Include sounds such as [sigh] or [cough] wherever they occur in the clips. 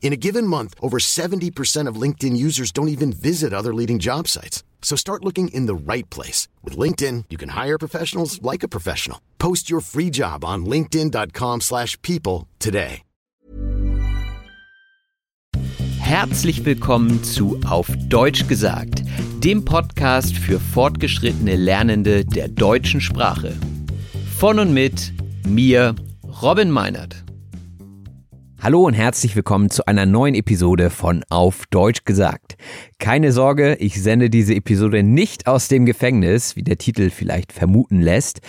In a given month, over 70% of LinkedIn users don't even visit other leading job sites. So start looking in the right place. With LinkedIn, you can hire professionals like a professional. Post your free job on linkedin.com slash people today. Herzlich willkommen zu Auf Deutsch gesagt, dem Podcast für fortgeschrittene Lernende der deutschen Sprache. Von und mit mir, Robin Meinert. Hallo und herzlich willkommen zu einer neuen Episode von Auf Deutsch gesagt. Keine Sorge, ich sende diese Episode nicht aus dem Gefängnis, wie der Titel vielleicht vermuten lässt.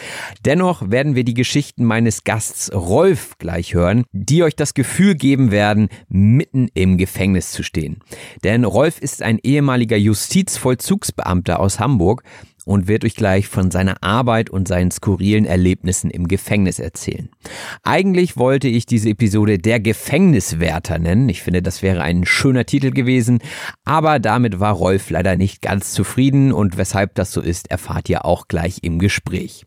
Dennoch werden wir die Geschichten meines Gasts Rolf gleich hören, die euch das Gefühl geben werden, mitten im Gefängnis zu stehen. Denn Rolf ist ein ehemaliger Justizvollzugsbeamter aus Hamburg und wird euch gleich von seiner Arbeit und seinen skurrilen Erlebnissen im Gefängnis erzählen. Eigentlich wollte ich diese Episode der Gefängniswärter nennen. Ich finde, das wäre ein schöner Titel gewesen, aber damit war Rolf leider nicht ganz zufrieden und weshalb das so ist, erfahrt ihr auch gleich im Gespräch.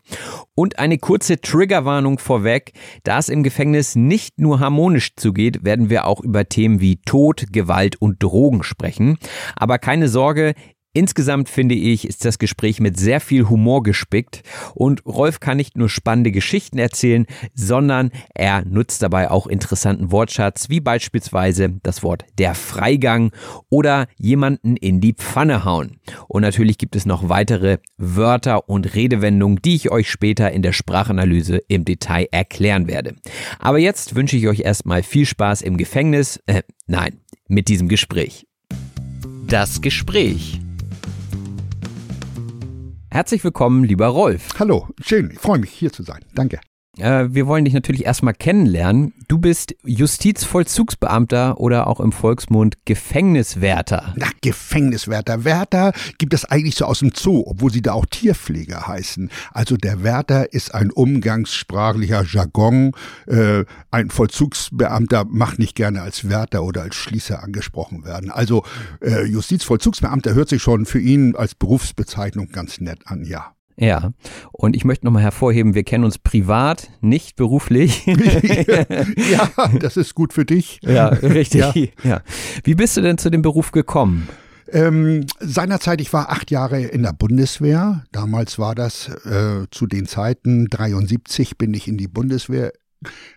Und eine kurze Triggerwarnung vorweg, da es im Gefängnis nicht nur harmonisch zugeht, werden wir auch über Themen wie Tod, Gewalt und Drogen sprechen. Aber keine Sorge, Insgesamt finde ich, ist das Gespräch mit sehr viel Humor gespickt und Rolf kann nicht nur spannende Geschichten erzählen, sondern er nutzt dabei auch interessanten Wortschatz, wie beispielsweise das Wort der Freigang oder jemanden in die Pfanne hauen. Und natürlich gibt es noch weitere Wörter und Redewendungen, die ich euch später in der Sprachanalyse im Detail erklären werde. Aber jetzt wünsche ich euch erstmal viel Spaß im Gefängnis, äh, nein, mit diesem Gespräch. Das Gespräch. Herzlich willkommen, lieber Rolf. Hallo, schön, ich freue mich hier zu sein. Danke. Äh, wir wollen dich natürlich erstmal kennenlernen. Du bist Justizvollzugsbeamter oder auch im Volksmund Gefängniswärter. Na, Gefängniswärter. Wärter gibt es eigentlich so aus dem Zoo, obwohl sie da auch Tierpfleger heißen. Also der Wärter ist ein umgangssprachlicher Jargon. Äh, ein Vollzugsbeamter macht nicht gerne als Wärter oder als Schließer angesprochen werden. Also äh, Justizvollzugsbeamter hört sich schon für ihn als Berufsbezeichnung ganz nett an, ja. Ja, und ich möchte nochmal hervorheben, wir kennen uns privat, nicht beruflich. [laughs] [laughs] ja, das ist gut für dich. Ja, richtig. Ja. ja. Wie bist du denn zu dem Beruf gekommen? Ähm, seinerzeit, ich war acht Jahre in der Bundeswehr. Damals war das äh, zu den Zeiten 73 bin ich in die Bundeswehr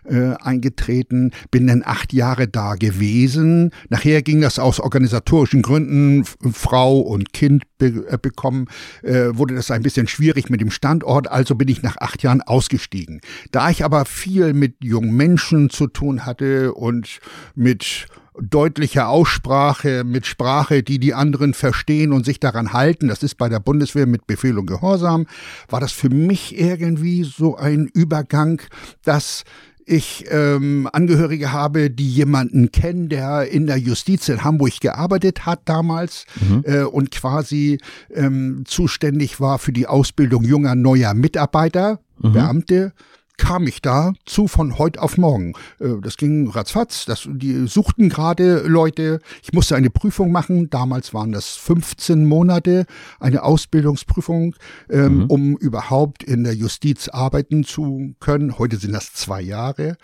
äh, eingetreten, bin dann acht Jahre da gewesen. Nachher ging das aus organisatorischen Gründen, Frau und Kind be äh, bekommen, äh, wurde das ein bisschen schwierig mit dem Standort, also bin ich nach acht Jahren ausgestiegen. Da ich aber viel mit jungen Menschen zu tun hatte und mit deutlicher Aussprache, mit Sprache, die die anderen verstehen und sich daran halten, das ist bei der Bundeswehr mit Befehl und Gehorsam, war das für mich irgendwie so ein Übergang, dass ich ähm, Angehörige habe, die jemanden kennen, der in der Justiz in Hamburg gearbeitet hat damals mhm. äh, und quasi ähm, zuständig war für die Ausbildung junger neuer Mitarbeiter, mhm. Beamte kam ich da zu von heute auf morgen. Äh, das ging ratzfatz. Das, die suchten gerade Leute. Ich musste eine Prüfung machen. Damals waren das 15 Monate, eine Ausbildungsprüfung, ähm, mhm. um überhaupt in der Justiz arbeiten zu können. Heute sind das zwei Jahre.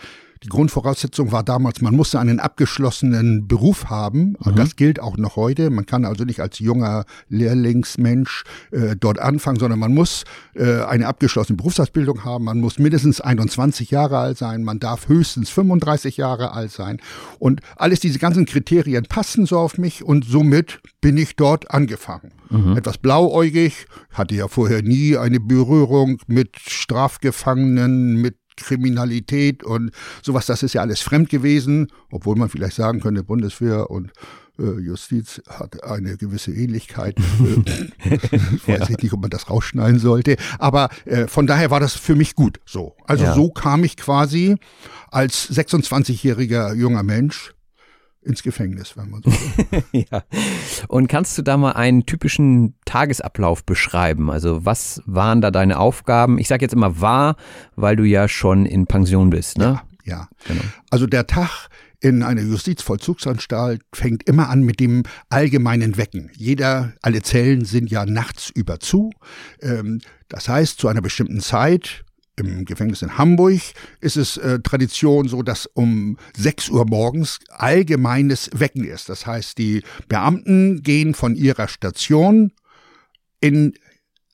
Die Grundvoraussetzung war damals, man musste einen abgeschlossenen Beruf haben. Und mhm. das gilt auch noch heute. Man kann also nicht als junger Lehrlingsmensch äh, dort anfangen, sondern man muss äh, eine abgeschlossene Berufsausbildung haben. Man muss mindestens 21 Jahre alt sein. Man darf höchstens 35 Jahre alt sein. Und alles diese ganzen Kriterien passen so auf mich und somit bin ich dort angefangen. Mhm. Etwas blauäugig, hatte ja vorher nie eine Berührung mit Strafgefangenen, mit Kriminalität und sowas, das ist ja alles fremd gewesen, obwohl man vielleicht sagen könnte, Bundeswehr und äh, Justiz hat eine gewisse Ähnlichkeit. Äh, [laughs] ich weiß ja. nicht, ob man das rausschneiden sollte. Aber äh, von daher war das für mich gut so. Also ja. so kam ich quasi als 26-jähriger junger Mensch ins Gefängnis, wenn man so will. [laughs] ja. Und kannst du da mal einen typischen Tagesablauf beschreiben? Also was waren da deine Aufgaben? Ich sage jetzt immer war, weil du ja schon in Pension bist, ne? Ja, ja. Genau. Also der Tag in einer Justizvollzugsanstalt fängt immer an mit dem allgemeinen Wecken. Jeder, alle Zellen sind ja nachts über zu. Ähm, das heißt, zu einer bestimmten Zeit im Gefängnis in Hamburg ist es äh, Tradition so, dass um 6 Uhr morgens allgemeines Wecken ist. Das heißt, die Beamten gehen von ihrer Station in,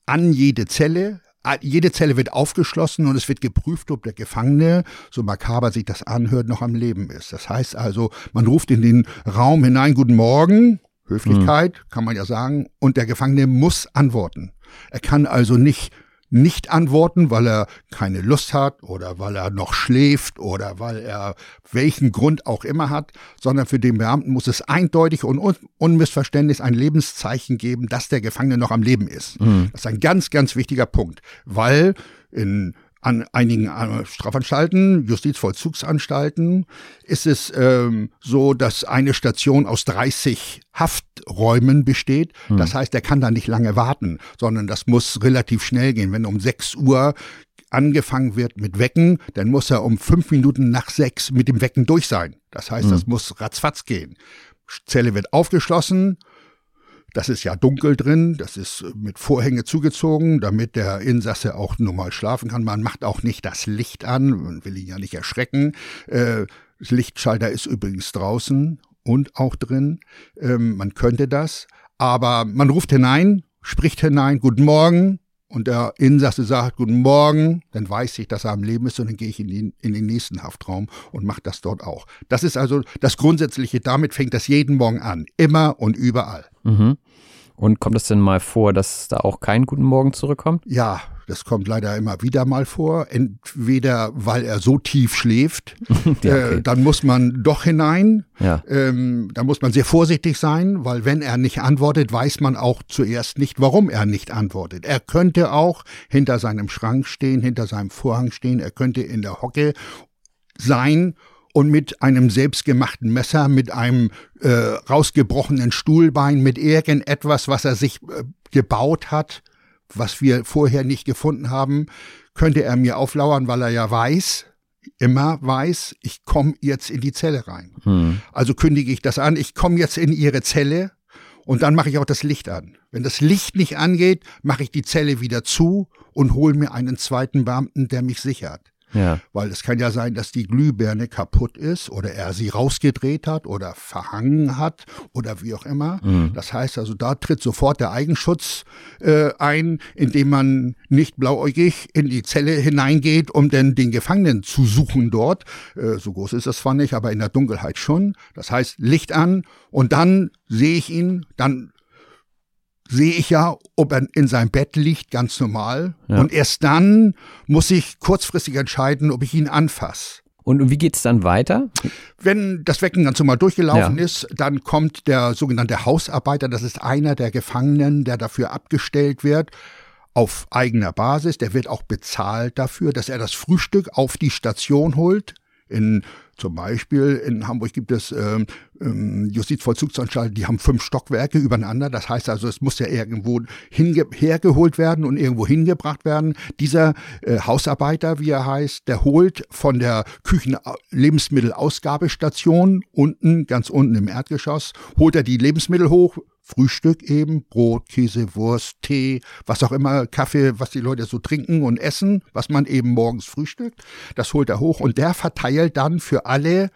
an jede Zelle. Jede Zelle wird aufgeschlossen und es wird geprüft, ob der Gefangene, so makaber sich das anhört, noch am Leben ist. Das heißt also, man ruft in den Raum hinein, guten Morgen, Höflichkeit, mhm. kann man ja sagen, und der Gefangene muss antworten. Er kann also nicht nicht antworten, weil er keine Lust hat oder weil er noch schläft oder weil er welchen Grund auch immer hat, sondern für den Beamten muss es eindeutig und un unmissverständlich ein Lebenszeichen geben, dass der Gefangene noch am Leben ist. Mhm. Das ist ein ganz, ganz wichtiger Punkt, weil in an einigen äh, Strafanstalten, Justizvollzugsanstalten, ist es ähm, so, dass eine Station aus 30 Hafträumen besteht. Hm. Das heißt, er kann da nicht lange warten, sondern das muss relativ schnell gehen. Wenn um 6 Uhr angefangen wird mit Wecken, dann muss er um fünf Minuten nach sechs mit dem Wecken durch sein. Das heißt, hm. das muss ratzfatz gehen. Zelle wird aufgeschlossen, das ist ja dunkel drin, das ist mit Vorhänge zugezogen, damit der Insasse auch normal schlafen kann. Man macht auch nicht das Licht an, man will ihn ja nicht erschrecken. Äh, das Lichtschalter ist übrigens draußen und auch drin. Ähm, man könnte das, aber man ruft hinein, spricht hinein, guten Morgen, und der Insasse sagt, guten Morgen, dann weiß ich, dass er am Leben ist und dann gehe ich in den, in den nächsten Haftraum und mache das dort auch. Das ist also das Grundsätzliche, damit fängt das jeden Morgen an, immer und überall. Mhm. Und kommt es denn mal vor, dass da auch kein Guten Morgen zurückkommt? Ja, das kommt leider immer wieder mal vor. Entweder weil er so tief schläft, [laughs] ja, okay. äh, dann muss man doch hinein. Ja. Ähm, da muss man sehr vorsichtig sein, weil wenn er nicht antwortet, weiß man auch zuerst nicht, warum er nicht antwortet. Er könnte auch hinter seinem Schrank stehen, hinter seinem Vorhang stehen. Er könnte in der Hocke sein und mit einem selbstgemachten Messer, mit einem äh, rausgebrochenen Stuhlbein, mit irgendetwas, was er sich äh, gebaut hat, was wir vorher nicht gefunden haben, könnte er mir auflauern, weil er ja weiß, immer weiß, ich komme jetzt in die Zelle rein. Hm. Also kündige ich das an, ich komme jetzt in Ihre Zelle und dann mache ich auch das Licht an. Wenn das Licht nicht angeht, mache ich die Zelle wieder zu und hole mir einen zweiten Beamten, der mich sichert. Ja. Weil es kann ja sein, dass die Glühbirne kaputt ist oder er sie rausgedreht hat oder verhangen hat oder wie auch immer. Mhm. Das heißt also, da tritt sofort der Eigenschutz äh, ein, indem man nicht blauäugig in die Zelle hineingeht, um denn den Gefangenen zu suchen dort. Äh, so groß ist das zwar nicht, aber in der Dunkelheit schon. Das heißt, Licht an und dann sehe ich ihn, dann sehe ich ja, ob er in seinem Bett liegt, ganz normal. Ja. Und erst dann muss ich kurzfristig entscheiden, ob ich ihn anfasse. Und wie geht es dann weiter? Wenn das Wecken ganz normal durchgelaufen ja. ist, dann kommt der sogenannte Hausarbeiter, das ist einer der Gefangenen, der dafür abgestellt wird, auf eigener Basis. Der wird auch bezahlt dafür, dass er das Frühstück auf die Station holt. In Zum Beispiel in Hamburg gibt es ähm, ähm, Justizvollzugsanstalten, die haben fünf Stockwerke übereinander. Das heißt also, es muss ja irgendwo hergeholt werden und irgendwo hingebracht werden. Dieser äh, Hausarbeiter, wie er heißt, der holt von der Küchen-Lebensmittelausgabestation unten, ganz unten im Erdgeschoss, holt er die Lebensmittel hoch, Frühstück eben, Brot, Käse, Wurst, Tee, was auch immer, Kaffee, was die Leute so trinken und essen, was man eben morgens frühstückt. Das holt er hoch und der verteilt dann für alle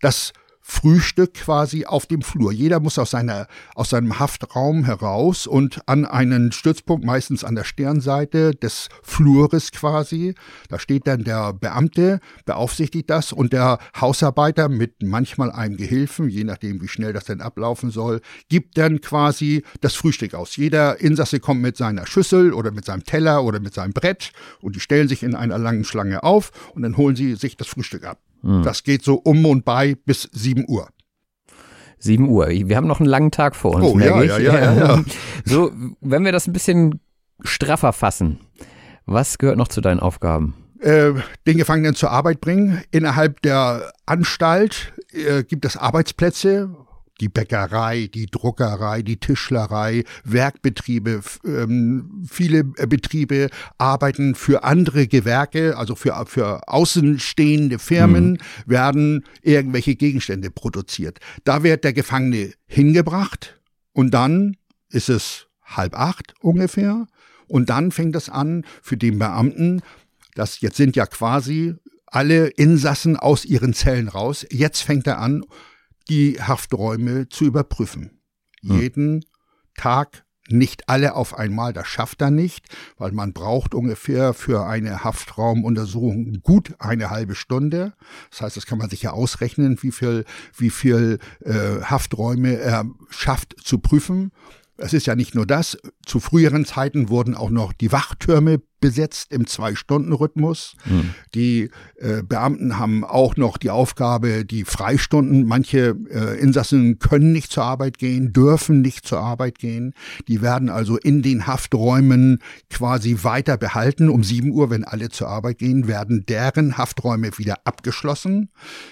das Frühstück quasi auf dem Flur. Jeder muss aus, seiner, aus seinem Haftraum heraus und an einen Stützpunkt, meistens an der Sternseite des Flures quasi. Da steht dann der Beamte, beaufsichtigt das und der Hausarbeiter mit manchmal einem Gehilfen, je nachdem wie schnell das denn ablaufen soll, gibt dann quasi das Frühstück aus. Jeder Insasse kommt mit seiner Schüssel oder mit seinem Teller oder mit seinem Brett und die stellen sich in einer langen Schlange auf und dann holen sie sich das Frühstück ab. Mhm. Das geht so um und bei bis 7 Uhr. 7 Uhr. Wir haben noch einen langen Tag vor uns. Oh ja, ja, ja, ja, ja. [laughs] So, wenn wir das ein bisschen straffer fassen, was gehört noch zu deinen Aufgaben? Äh, den Gefangenen zur Arbeit bringen. Innerhalb der Anstalt äh, gibt es Arbeitsplätze, die Bäckerei, die Druckerei, die Tischlerei, Werkbetriebe, ähm, viele äh, Betriebe arbeiten für andere Gewerke, also für, für außenstehende Firmen mhm. werden irgendwelche Gegenstände produziert. Da wird der Gefangene hingebracht und dann ist es halb acht ungefähr und dann fängt es an für den Beamten, das jetzt sind ja quasi alle Insassen aus ihren Zellen raus. Jetzt fängt er an, die Hafträume zu überprüfen. Hm. Jeden Tag nicht alle auf einmal, das schafft er nicht, weil man braucht ungefähr für eine Haftraumuntersuchung gut eine halbe Stunde. Das heißt, das kann man sich ja ausrechnen, wie viel, wie viel äh, Hafträume er schafft zu prüfen. Es ist ja nicht nur das. Zu früheren Zeiten wurden auch noch die Wachtürme besetzt im Zwei-Stunden-Rhythmus. Mhm. Die äh, Beamten haben auch noch die Aufgabe, die Freistunden, manche äh, Insassen können nicht zur Arbeit gehen, dürfen nicht zur Arbeit gehen. Die werden also in den Hafträumen quasi weiter behalten. Um sieben Uhr, wenn alle zur Arbeit gehen, werden deren Hafträume wieder abgeschlossen.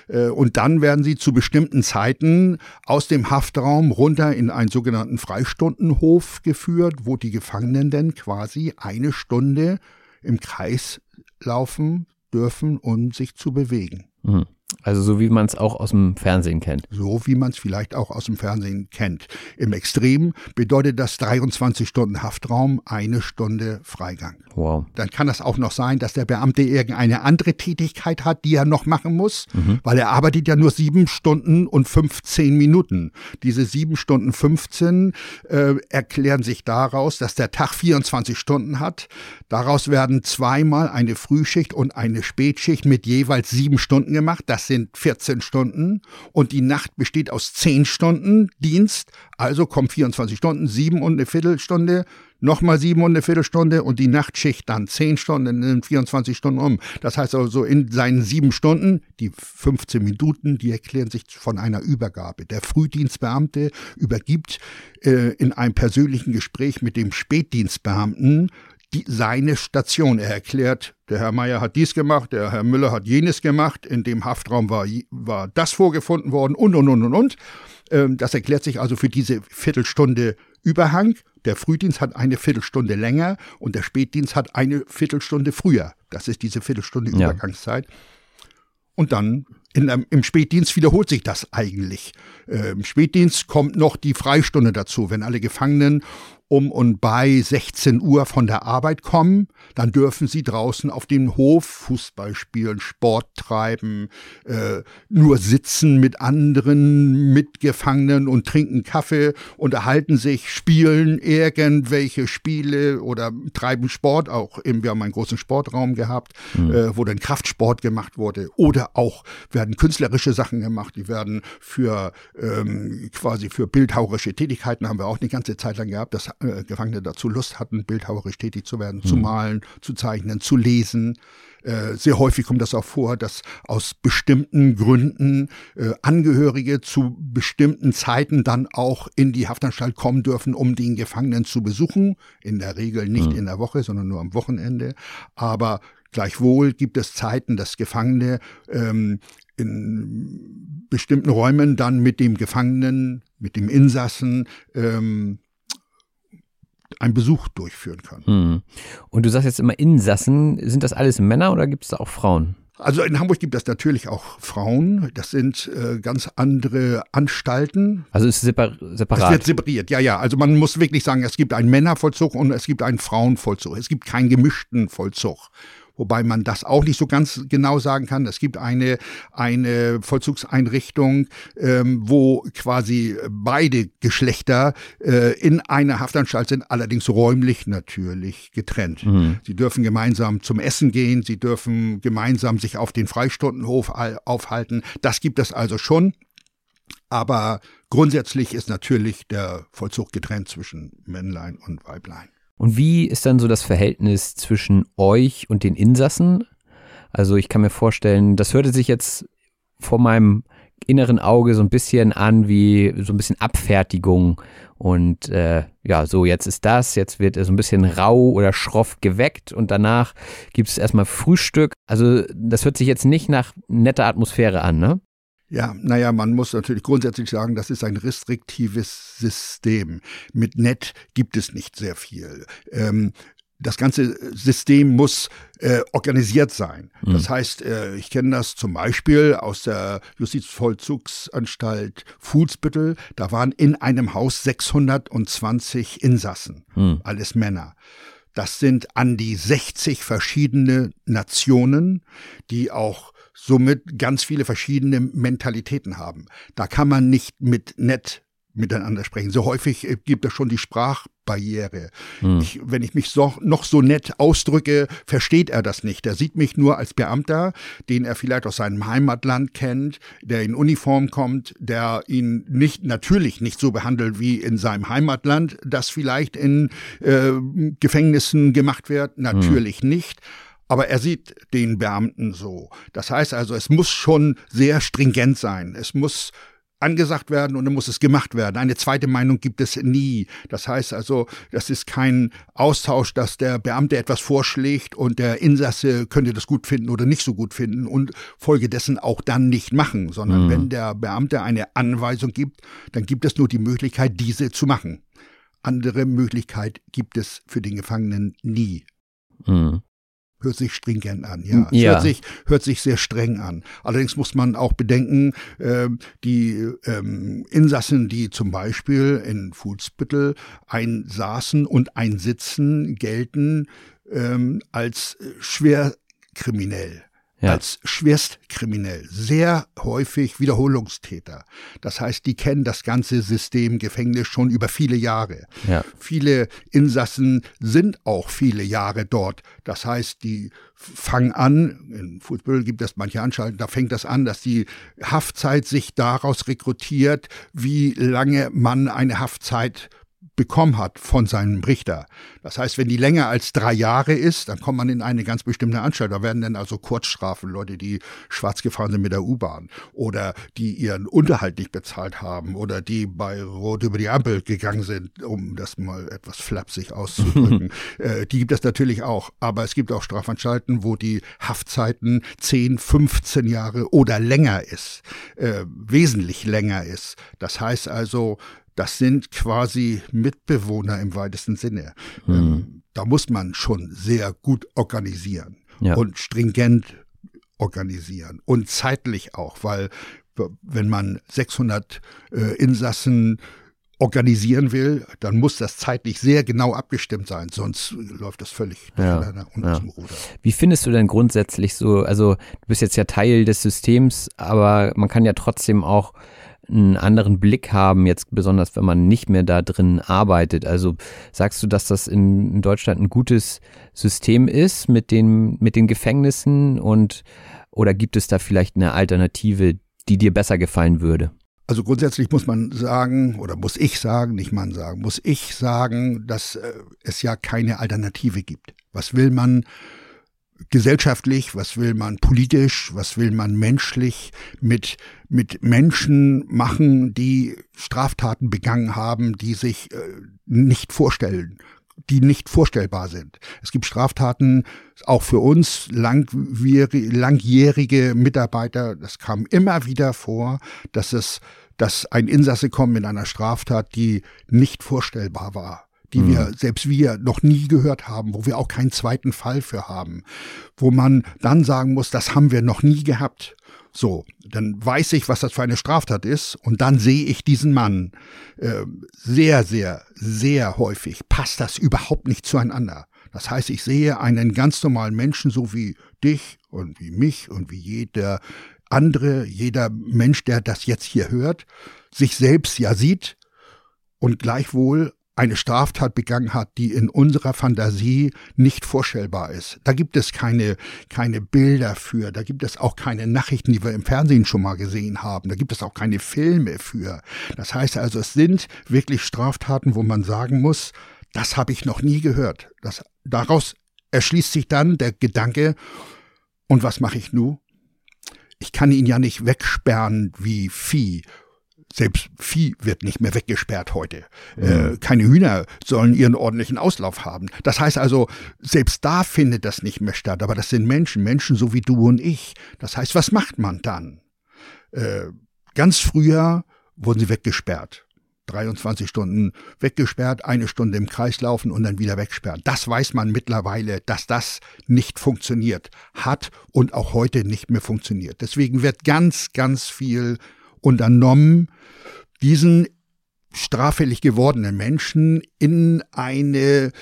Äh, und dann werden sie zu bestimmten Zeiten aus dem Haftraum runter in einen sogenannten Freistundenhof geführt, wo die Gefangenen dann quasi eine Stunde im Kreis laufen dürfen, um sich zu bewegen. Mhm. Also so wie man es auch aus dem Fernsehen kennt. So wie man es vielleicht auch aus dem Fernsehen kennt. Im Extrem bedeutet das 23 Stunden Haftraum, eine Stunde Freigang. Wow. Dann kann das auch noch sein, dass der Beamte irgendeine andere Tätigkeit hat, die er noch machen muss, mhm. weil er arbeitet ja nur sieben Stunden und 15 Minuten. Diese sieben Stunden 15 äh, erklären sich daraus, dass der Tag 24 Stunden hat. Daraus werden zweimal eine Frühschicht und eine Spätschicht mit jeweils sieben Stunden gemacht. Das sind 14 Stunden und die Nacht besteht aus 10 Stunden Dienst, also kommen 24 Stunden, sieben und eine Viertelstunde, nochmal sieben und eine Viertelstunde und die Nachtschicht dann 10 Stunden, in 24 Stunden um. Das heißt also in seinen sieben Stunden, die 15 Minuten, die erklären sich von einer Übergabe. Der Frühdienstbeamte übergibt äh, in einem persönlichen Gespräch mit dem Spätdienstbeamten die, seine Station. Er erklärt, der Herr Meier hat dies gemacht, der Herr Müller hat jenes gemacht, in dem Haftraum war, war das vorgefunden worden und, und, und, und, und. Ähm, das erklärt sich also für diese Viertelstunde Überhang. Der Frühdienst hat eine Viertelstunde länger und der Spätdienst hat eine Viertelstunde früher. Das ist diese Viertelstunde ja. Übergangszeit. Und dann in, im Spätdienst wiederholt sich das eigentlich. Äh, Im Spätdienst kommt noch die Freistunde dazu. Wenn alle Gefangenen um und bei 16 Uhr von der Arbeit kommen, dann dürfen sie draußen auf dem Hof Fußball spielen, Sport treiben, äh, nur sitzen mit anderen Mitgefangenen und trinken Kaffee, unterhalten sich, spielen irgendwelche Spiele oder treiben Sport. Auch eben, wir haben einen großen Sportraum gehabt, mhm. äh, wo dann Kraftsport gemacht wurde. Oder auch werden künstlerische Sachen gemacht, die werden für ähm, quasi für bildhauerische Tätigkeiten haben wir auch eine ganze Zeit lang gehabt. Das Gefangene dazu Lust hatten, bildhauerisch tätig zu werden, mhm. zu malen, zu zeichnen, zu lesen. Äh, sehr häufig kommt das auch vor, dass aus bestimmten Gründen äh, Angehörige zu bestimmten Zeiten dann auch in die Haftanstalt kommen dürfen, um den Gefangenen zu besuchen. In der Regel nicht mhm. in der Woche, sondern nur am Wochenende. Aber Gleichwohl gibt es Zeiten, dass Gefangene ähm, in bestimmten Räumen dann mit dem Gefangenen, mit dem Insassen ähm, einen Besuch durchführen kann. Hm. Und du sagst jetzt immer Insassen, sind das alles Männer oder gibt es da auch Frauen? Also in Hamburg gibt es natürlich auch Frauen. Das sind äh, ganz andere Anstalten. Also ist es separ separat? Es wird separiert, ja, ja. Also man muss wirklich sagen, es gibt einen Männervollzug und es gibt einen Frauenvollzug. Es gibt keinen gemischten Vollzug wobei man das auch nicht so ganz genau sagen kann. Es gibt eine, eine Vollzugseinrichtung, ähm, wo quasi beide Geschlechter äh, in einer Haftanstalt sind, allerdings räumlich natürlich getrennt. Mhm. Sie dürfen gemeinsam zum Essen gehen, sie dürfen gemeinsam sich auf den Freistundenhof aufhalten. Das gibt es also schon. Aber grundsätzlich ist natürlich der Vollzug getrennt zwischen Männlein und Weiblein. Und wie ist dann so das Verhältnis zwischen euch und den Insassen? Also ich kann mir vorstellen, das hörte sich jetzt vor meinem inneren Auge so ein bisschen an wie so ein bisschen Abfertigung und äh, ja, so jetzt ist das, jetzt wird er so ein bisschen rau oder schroff geweckt und danach gibt es erstmal Frühstück. Also das hört sich jetzt nicht nach netter Atmosphäre an, ne? Ja, naja, man muss natürlich grundsätzlich sagen, das ist ein restriktives System. Mit Net gibt es nicht sehr viel. Ähm, das ganze System muss äh, organisiert sein. Mhm. Das heißt, äh, ich kenne das zum Beispiel aus der Justizvollzugsanstalt Fuhlsbüttel. Da waren in einem Haus 620 Insassen, mhm. alles Männer. Das sind an die 60 verschiedene Nationen, die auch somit ganz viele verschiedene Mentalitäten haben. Da kann man nicht mit nett miteinander sprechen. So häufig äh, gibt es schon die Sprachbarriere. Hm. Ich, wenn ich mich so, noch so nett ausdrücke, versteht er das nicht. Er sieht mich nur als Beamter, den er vielleicht aus seinem Heimatland kennt, der in Uniform kommt, der ihn nicht natürlich nicht so behandelt wie in seinem Heimatland, das vielleicht in äh, Gefängnissen gemacht wird. Natürlich hm. nicht. Aber er sieht den Beamten so. Das heißt also, es muss schon sehr stringent sein. Es muss angesagt werden und dann muss es gemacht werden. Eine zweite Meinung gibt es nie. Das heißt also, das ist kein Austausch, dass der Beamte etwas vorschlägt und der Insasse könnte das gut finden oder nicht so gut finden und folgedessen auch dann nicht machen, sondern mhm. wenn der Beamte eine Anweisung gibt, dann gibt es nur die Möglichkeit, diese zu machen. Andere Möglichkeit gibt es für den Gefangenen nie. Mhm hört sich stringent an, ja. ja. hört, sich, hört sich sehr streng an. Allerdings muss man auch bedenken, äh, die ähm, Insassen, die zum Beispiel in Fuhlsbüttel einsaßen und einsitzen, gelten ähm, als schwer kriminell ja. als schwerstkriminell, sehr häufig Wiederholungstäter. Das heißt, die kennen das ganze System Gefängnis schon über viele Jahre. Ja. Viele Insassen sind auch viele Jahre dort. Das heißt, die fangen an, in Fußball gibt es manche Anstalten, da fängt das an, dass die Haftzeit sich daraus rekrutiert, wie lange man eine Haftzeit bekommen hat von seinem Richter. Das heißt, wenn die länger als drei Jahre ist, dann kommt man in eine ganz bestimmte Anstalt. Da werden dann also Kurzstrafen, Leute, die schwarz gefahren sind mit der U-Bahn oder die ihren Unterhalt nicht bezahlt haben oder die bei Rot über die Ampel gegangen sind, um das mal etwas flapsig auszudrücken. [laughs] äh, die gibt es natürlich auch. Aber es gibt auch Strafanstalten, wo die Haftzeiten 10, 15 Jahre oder länger ist, äh, wesentlich länger ist. Das heißt also, das sind quasi Mitbewohner im weitesten Sinne. Mhm. Ähm, da muss man schon sehr gut organisieren ja. und stringent organisieren und zeitlich auch, weil wenn man 600 äh, Insassen organisieren will, dann muss das zeitlich sehr genau abgestimmt sein, sonst läuft das völlig ja, ja. Wie findest du denn grundsätzlich so, also du bist jetzt ja Teil des Systems, aber man kann ja trotzdem auch einen anderen Blick haben, jetzt besonders wenn man nicht mehr da drin arbeitet. Also sagst du, dass das in, Deutschland ein gutes System ist mit den, mit den Gefängnissen und oder gibt es da vielleicht eine Alternative, die dir besser gefallen würde? Also grundsätzlich muss man sagen, oder muss ich sagen, nicht man sagen, muss ich sagen, dass äh, es ja keine Alternative gibt. Was will man gesellschaftlich, was will man politisch, was will man menschlich mit, mit Menschen machen, die Straftaten begangen haben, die sich äh, nicht vorstellen die nicht vorstellbar sind. Es gibt Straftaten, auch für uns langjährige Mitarbeiter, das kam immer wieder vor, dass es, dass ein Insasse kommt mit einer Straftat, die nicht vorstellbar war die mhm. wir, selbst wir, noch nie gehört haben, wo wir auch keinen zweiten Fall für haben, wo man dann sagen muss, das haben wir noch nie gehabt. So, dann weiß ich, was das für eine Straftat ist und dann sehe ich diesen Mann äh, sehr, sehr, sehr häufig. Passt das überhaupt nicht zueinander? Das heißt, ich sehe einen ganz normalen Menschen, so wie dich und wie mich und wie jeder andere, jeder Mensch, der das jetzt hier hört, sich selbst ja sieht und gleichwohl eine Straftat begangen hat, die in unserer Fantasie nicht vorstellbar ist. Da gibt es keine, keine Bilder für, da gibt es auch keine Nachrichten, die wir im Fernsehen schon mal gesehen haben, da gibt es auch keine Filme für. Das heißt also, es sind wirklich Straftaten, wo man sagen muss, das habe ich noch nie gehört. Das, daraus erschließt sich dann der Gedanke, und was mache ich nun? Ich kann ihn ja nicht wegsperren wie Vieh selbst Vieh wird nicht mehr weggesperrt heute. Mhm. Äh, keine Hühner sollen ihren ordentlichen Auslauf haben. Das heißt also, selbst da findet das nicht mehr statt. Aber das sind Menschen, Menschen so wie du und ich. Das heißt, was macht man dann? Äh, ganz früher wurden sie weggesperrt. 23 Stunden weggesperrt, eine Stunde im Kreis laufen und dann wieder wegsperren. Das weiß man mittlerweile, dass das nicht funktioniert, hat und auch heute nicht mehr funktioniert. Deswegen wird ganz, ganz viel unternommen, diesen straffällig gewordenen Menschen in eine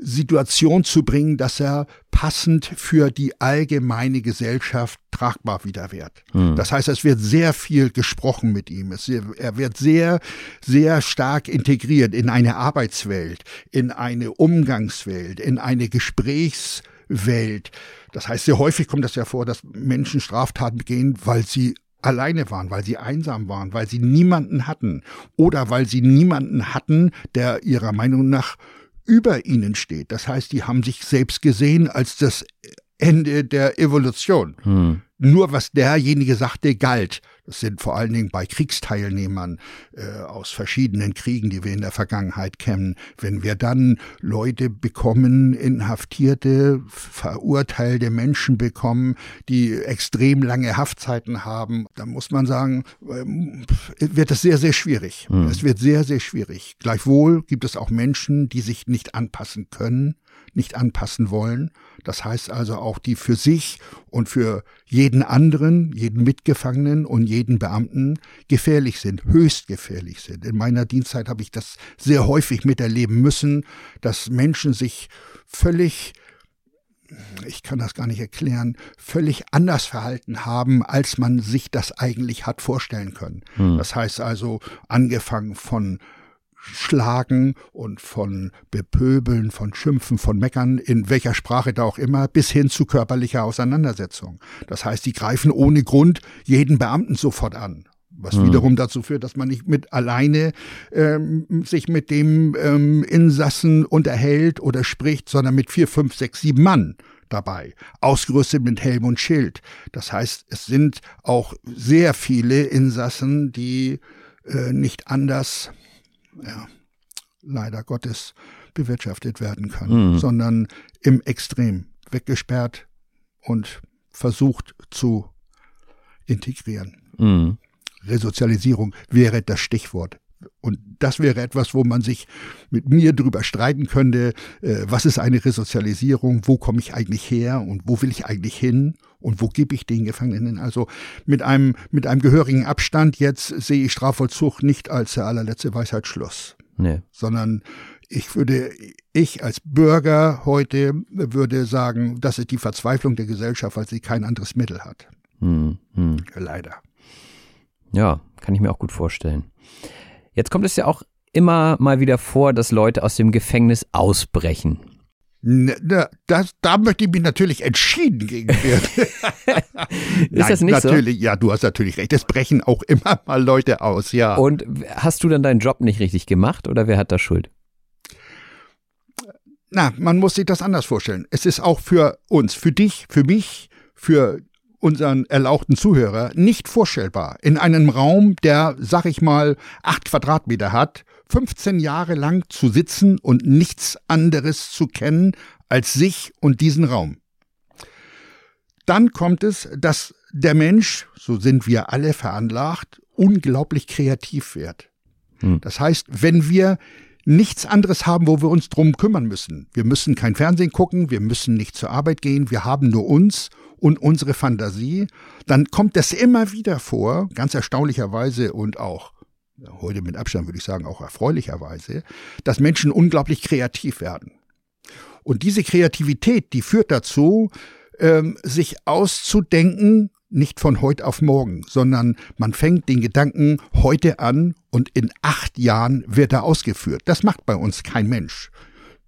Situation zu bringen, dass er passend für die allgemeine Gesellschaft tragbar wieder wird. Hm. Das heißt, es wird sehr viel gesprochen mit ihm. Es, er wird sehr, sehr stark integriert in eine Arbeitswelt, in eine Umgangswelt, in eine Gesprächswelt. Das heißt, sehr häufig kommt das ja vor, dass Menschen Straftaten begehen, weil sie alleine waren, weil sie einsam waren, weil sie niemanden hatten oder weil sie niemanden hatten, der ihrer Meinung nach über ihnen steht. Das heißt, die haben sich selbst gesehen als das Ende der Evolution. Hm. Nur was derjenige sagte, galt. Das sind vor allen Dingen bei Kriegsteilnehmern äh, aus verschiedenen Kriegen, die wir in der Vergangenheit kennen. Wenn wir dann Leute bekommen, inhaftierte, verurteilte Menschen bekommen, die extrem lange Haftzeiten haben, dann muss man sagen, ähm, wird es sehr, sehr schwierig. Mhm. Es wird sehr, sehr schwierig. Gleichwohl gibt es auch Menschen, die sich nicht anpassen können nicht anpassen wollen. Das heißt also auch die für sich und für jeden anderen, jeden Mitgefangenen und jeden Beamten gefährlich sind, höchst gefährlich sind. In meiner Dienstzeit habe ich das sehr häufig miterleben müssen, dass Menschen sich völlig ich kann das gar nicht erklären, völlig anders verhalten haben, als man sich das eigentlich hat vorstellen können. Hm. Das heißt also, angefangen von Schlagen und von Bepöbeln, von Schimpfen, von Meckern, in welcher Sprache da auch immer, bis hin zu körperlicher Auseinandersetzung. Das heißt, die greifen ohne Grund jeden Beamten sofort an. Was hm. wiederum dazu führt, dass man nicht mit alleine ähm, sich mit dem ähm, Insassen unterhält oder spricht, sondern mit vier, fünf, sechs, sieben Mann dabei, ausgerüstet mit Helm und Schild. Das heißt, es sind auch sehr viele Insassen, die äh, nicht anders ja, leider Gottes bewirtschaftet werden können, mhm. sondern im Extrem weggesperrt und versucht zu integrieren. Mhm. Resozialisierung wäre das Stichwort. Und das wäre etwas, wo man sich mit mir drüber streiten könnte, äh, was ist eine Resozialisierung, wo komme ich eigentlich her und wo will ich eigentlich hin und wo gebe ich den Gefangenen. Also mit einem, mit einem gehörigen Abstand jetzt sehe ich Strafvollzug nicht als der allerletzte Weisheitsschluss, nee. sondern ich würde, ich als Bürger heute würde sagen, das ist die Verzweiflung der Gesellschaft, weil sie kein anderes Mittel hat. Hm, hm. Leider. Ja, kann ich mir auch gut vorstellen. Jetzt kommt es ja auch immer mal wieder vor, dass Leute aus dem Gefängnis ausbrechen. Na, ne, das, da möchte ich mich natürlich entschieden gegen [laughs] wehren. ist Nein, das nicht natürlich, so? Ja, du hast natürlich recht. Es brechen auch immer mal Leute aus, ja. Und hast du dann deinen Job nicht richtig gemacht oder wer hat da Schuld? Na, man muss sich das anders vorstellen. Es ist auch für uns, für dich, für mich, für unseren erlauchten Zuhörer nicht vorstellbar. In einem Raum, der, sag ich mal, acht Quadratmeter hat, 15 Jahre lang zu sitzen und nichts anderes zu kennen als sich und diesen Raum. Dann kommt es, dass der Mensch, so sind wir alle veranlagt, unglaublich kreativ wird. Hm. Das heißt, wenn wir nichts anderes haben, wo wir uns drum kümmern müssen. Wir müssen kein Fernsehen gucken, wir müssen nicht zur Arbeit gehen, wir haben nur uns und unsere Fantasie, dann kommt das immer wieder vor, ganz erstaunlicherweise und auch heute mit Abstand würde ich sagen auch erfreulicherweise, dass Menschen unglaublich kreativ werden. Und diese Kreativität, die führt dazu, ähm, sich auszudenken, nicht von heute auf morgen, sondern man fängt den Gedanken heute an und in acht Jahren wird er ausgeführt. Das macht bei uns kein Mensch.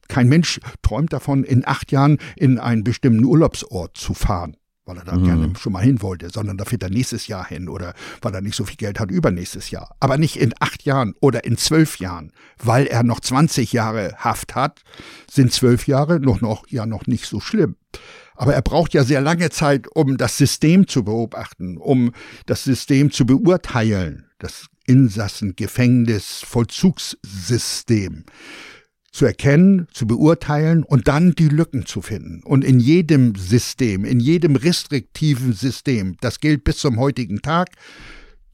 Kein Mensch träumt davon, in acht Jahren in einen bestimmten Urlaubsort zu fahren, weil er da mhm. gerne schon mal hin wollte, sondern da fährt er nächstes Jahr hin oder weil er nicht so viel Geld hat übernächstes Jahr. Aber nicht in acht Jahren oder in zwölf Jahren, weil er noch 20 Jahre Haft hat, sind zwölf Jahre noch, noch, ja noch nicht so schlimm. Aber er braucht ja sehr lange Zeit, um das System zu beobachten, um das System zu beurteilen, das Insassen, Gefängnis, Vollzugssystem zu erkennen, zu beurteilen und dann die Lücken zu finden. Und in jedem System, in jedem restriktiven System, das gilt bis zum heutigen Tag,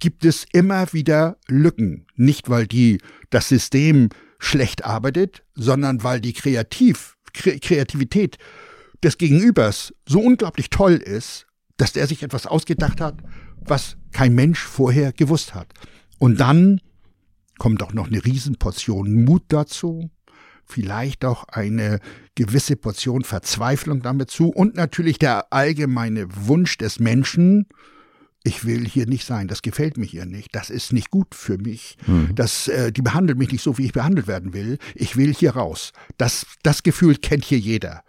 gibt es immer wieder Lücken. Nicht, weil die, das System schlecht arbeitet, sondern weil die Kreativ, Kreativität des Gegenübers so unglaublich toll ist, dass der sich etwas ausgedacht hat, was kein Mensch vorher gewusst hat. Und dann kommt auch noch eine Riesenportion Mut dazu, vielleicht auch eine gewisse Portion Verzweiflung damit zu und natürlich der allgemeine Wunsch des Menschen, ich will hier nicht sein, das gefällt mir hier nicht, das ist nicht gut für mich, mhm. das, äh, die behandelt mich nicht so, wie ich behandelt werden will, ich will hier raus. Das, das Gefühl kennt hier jeder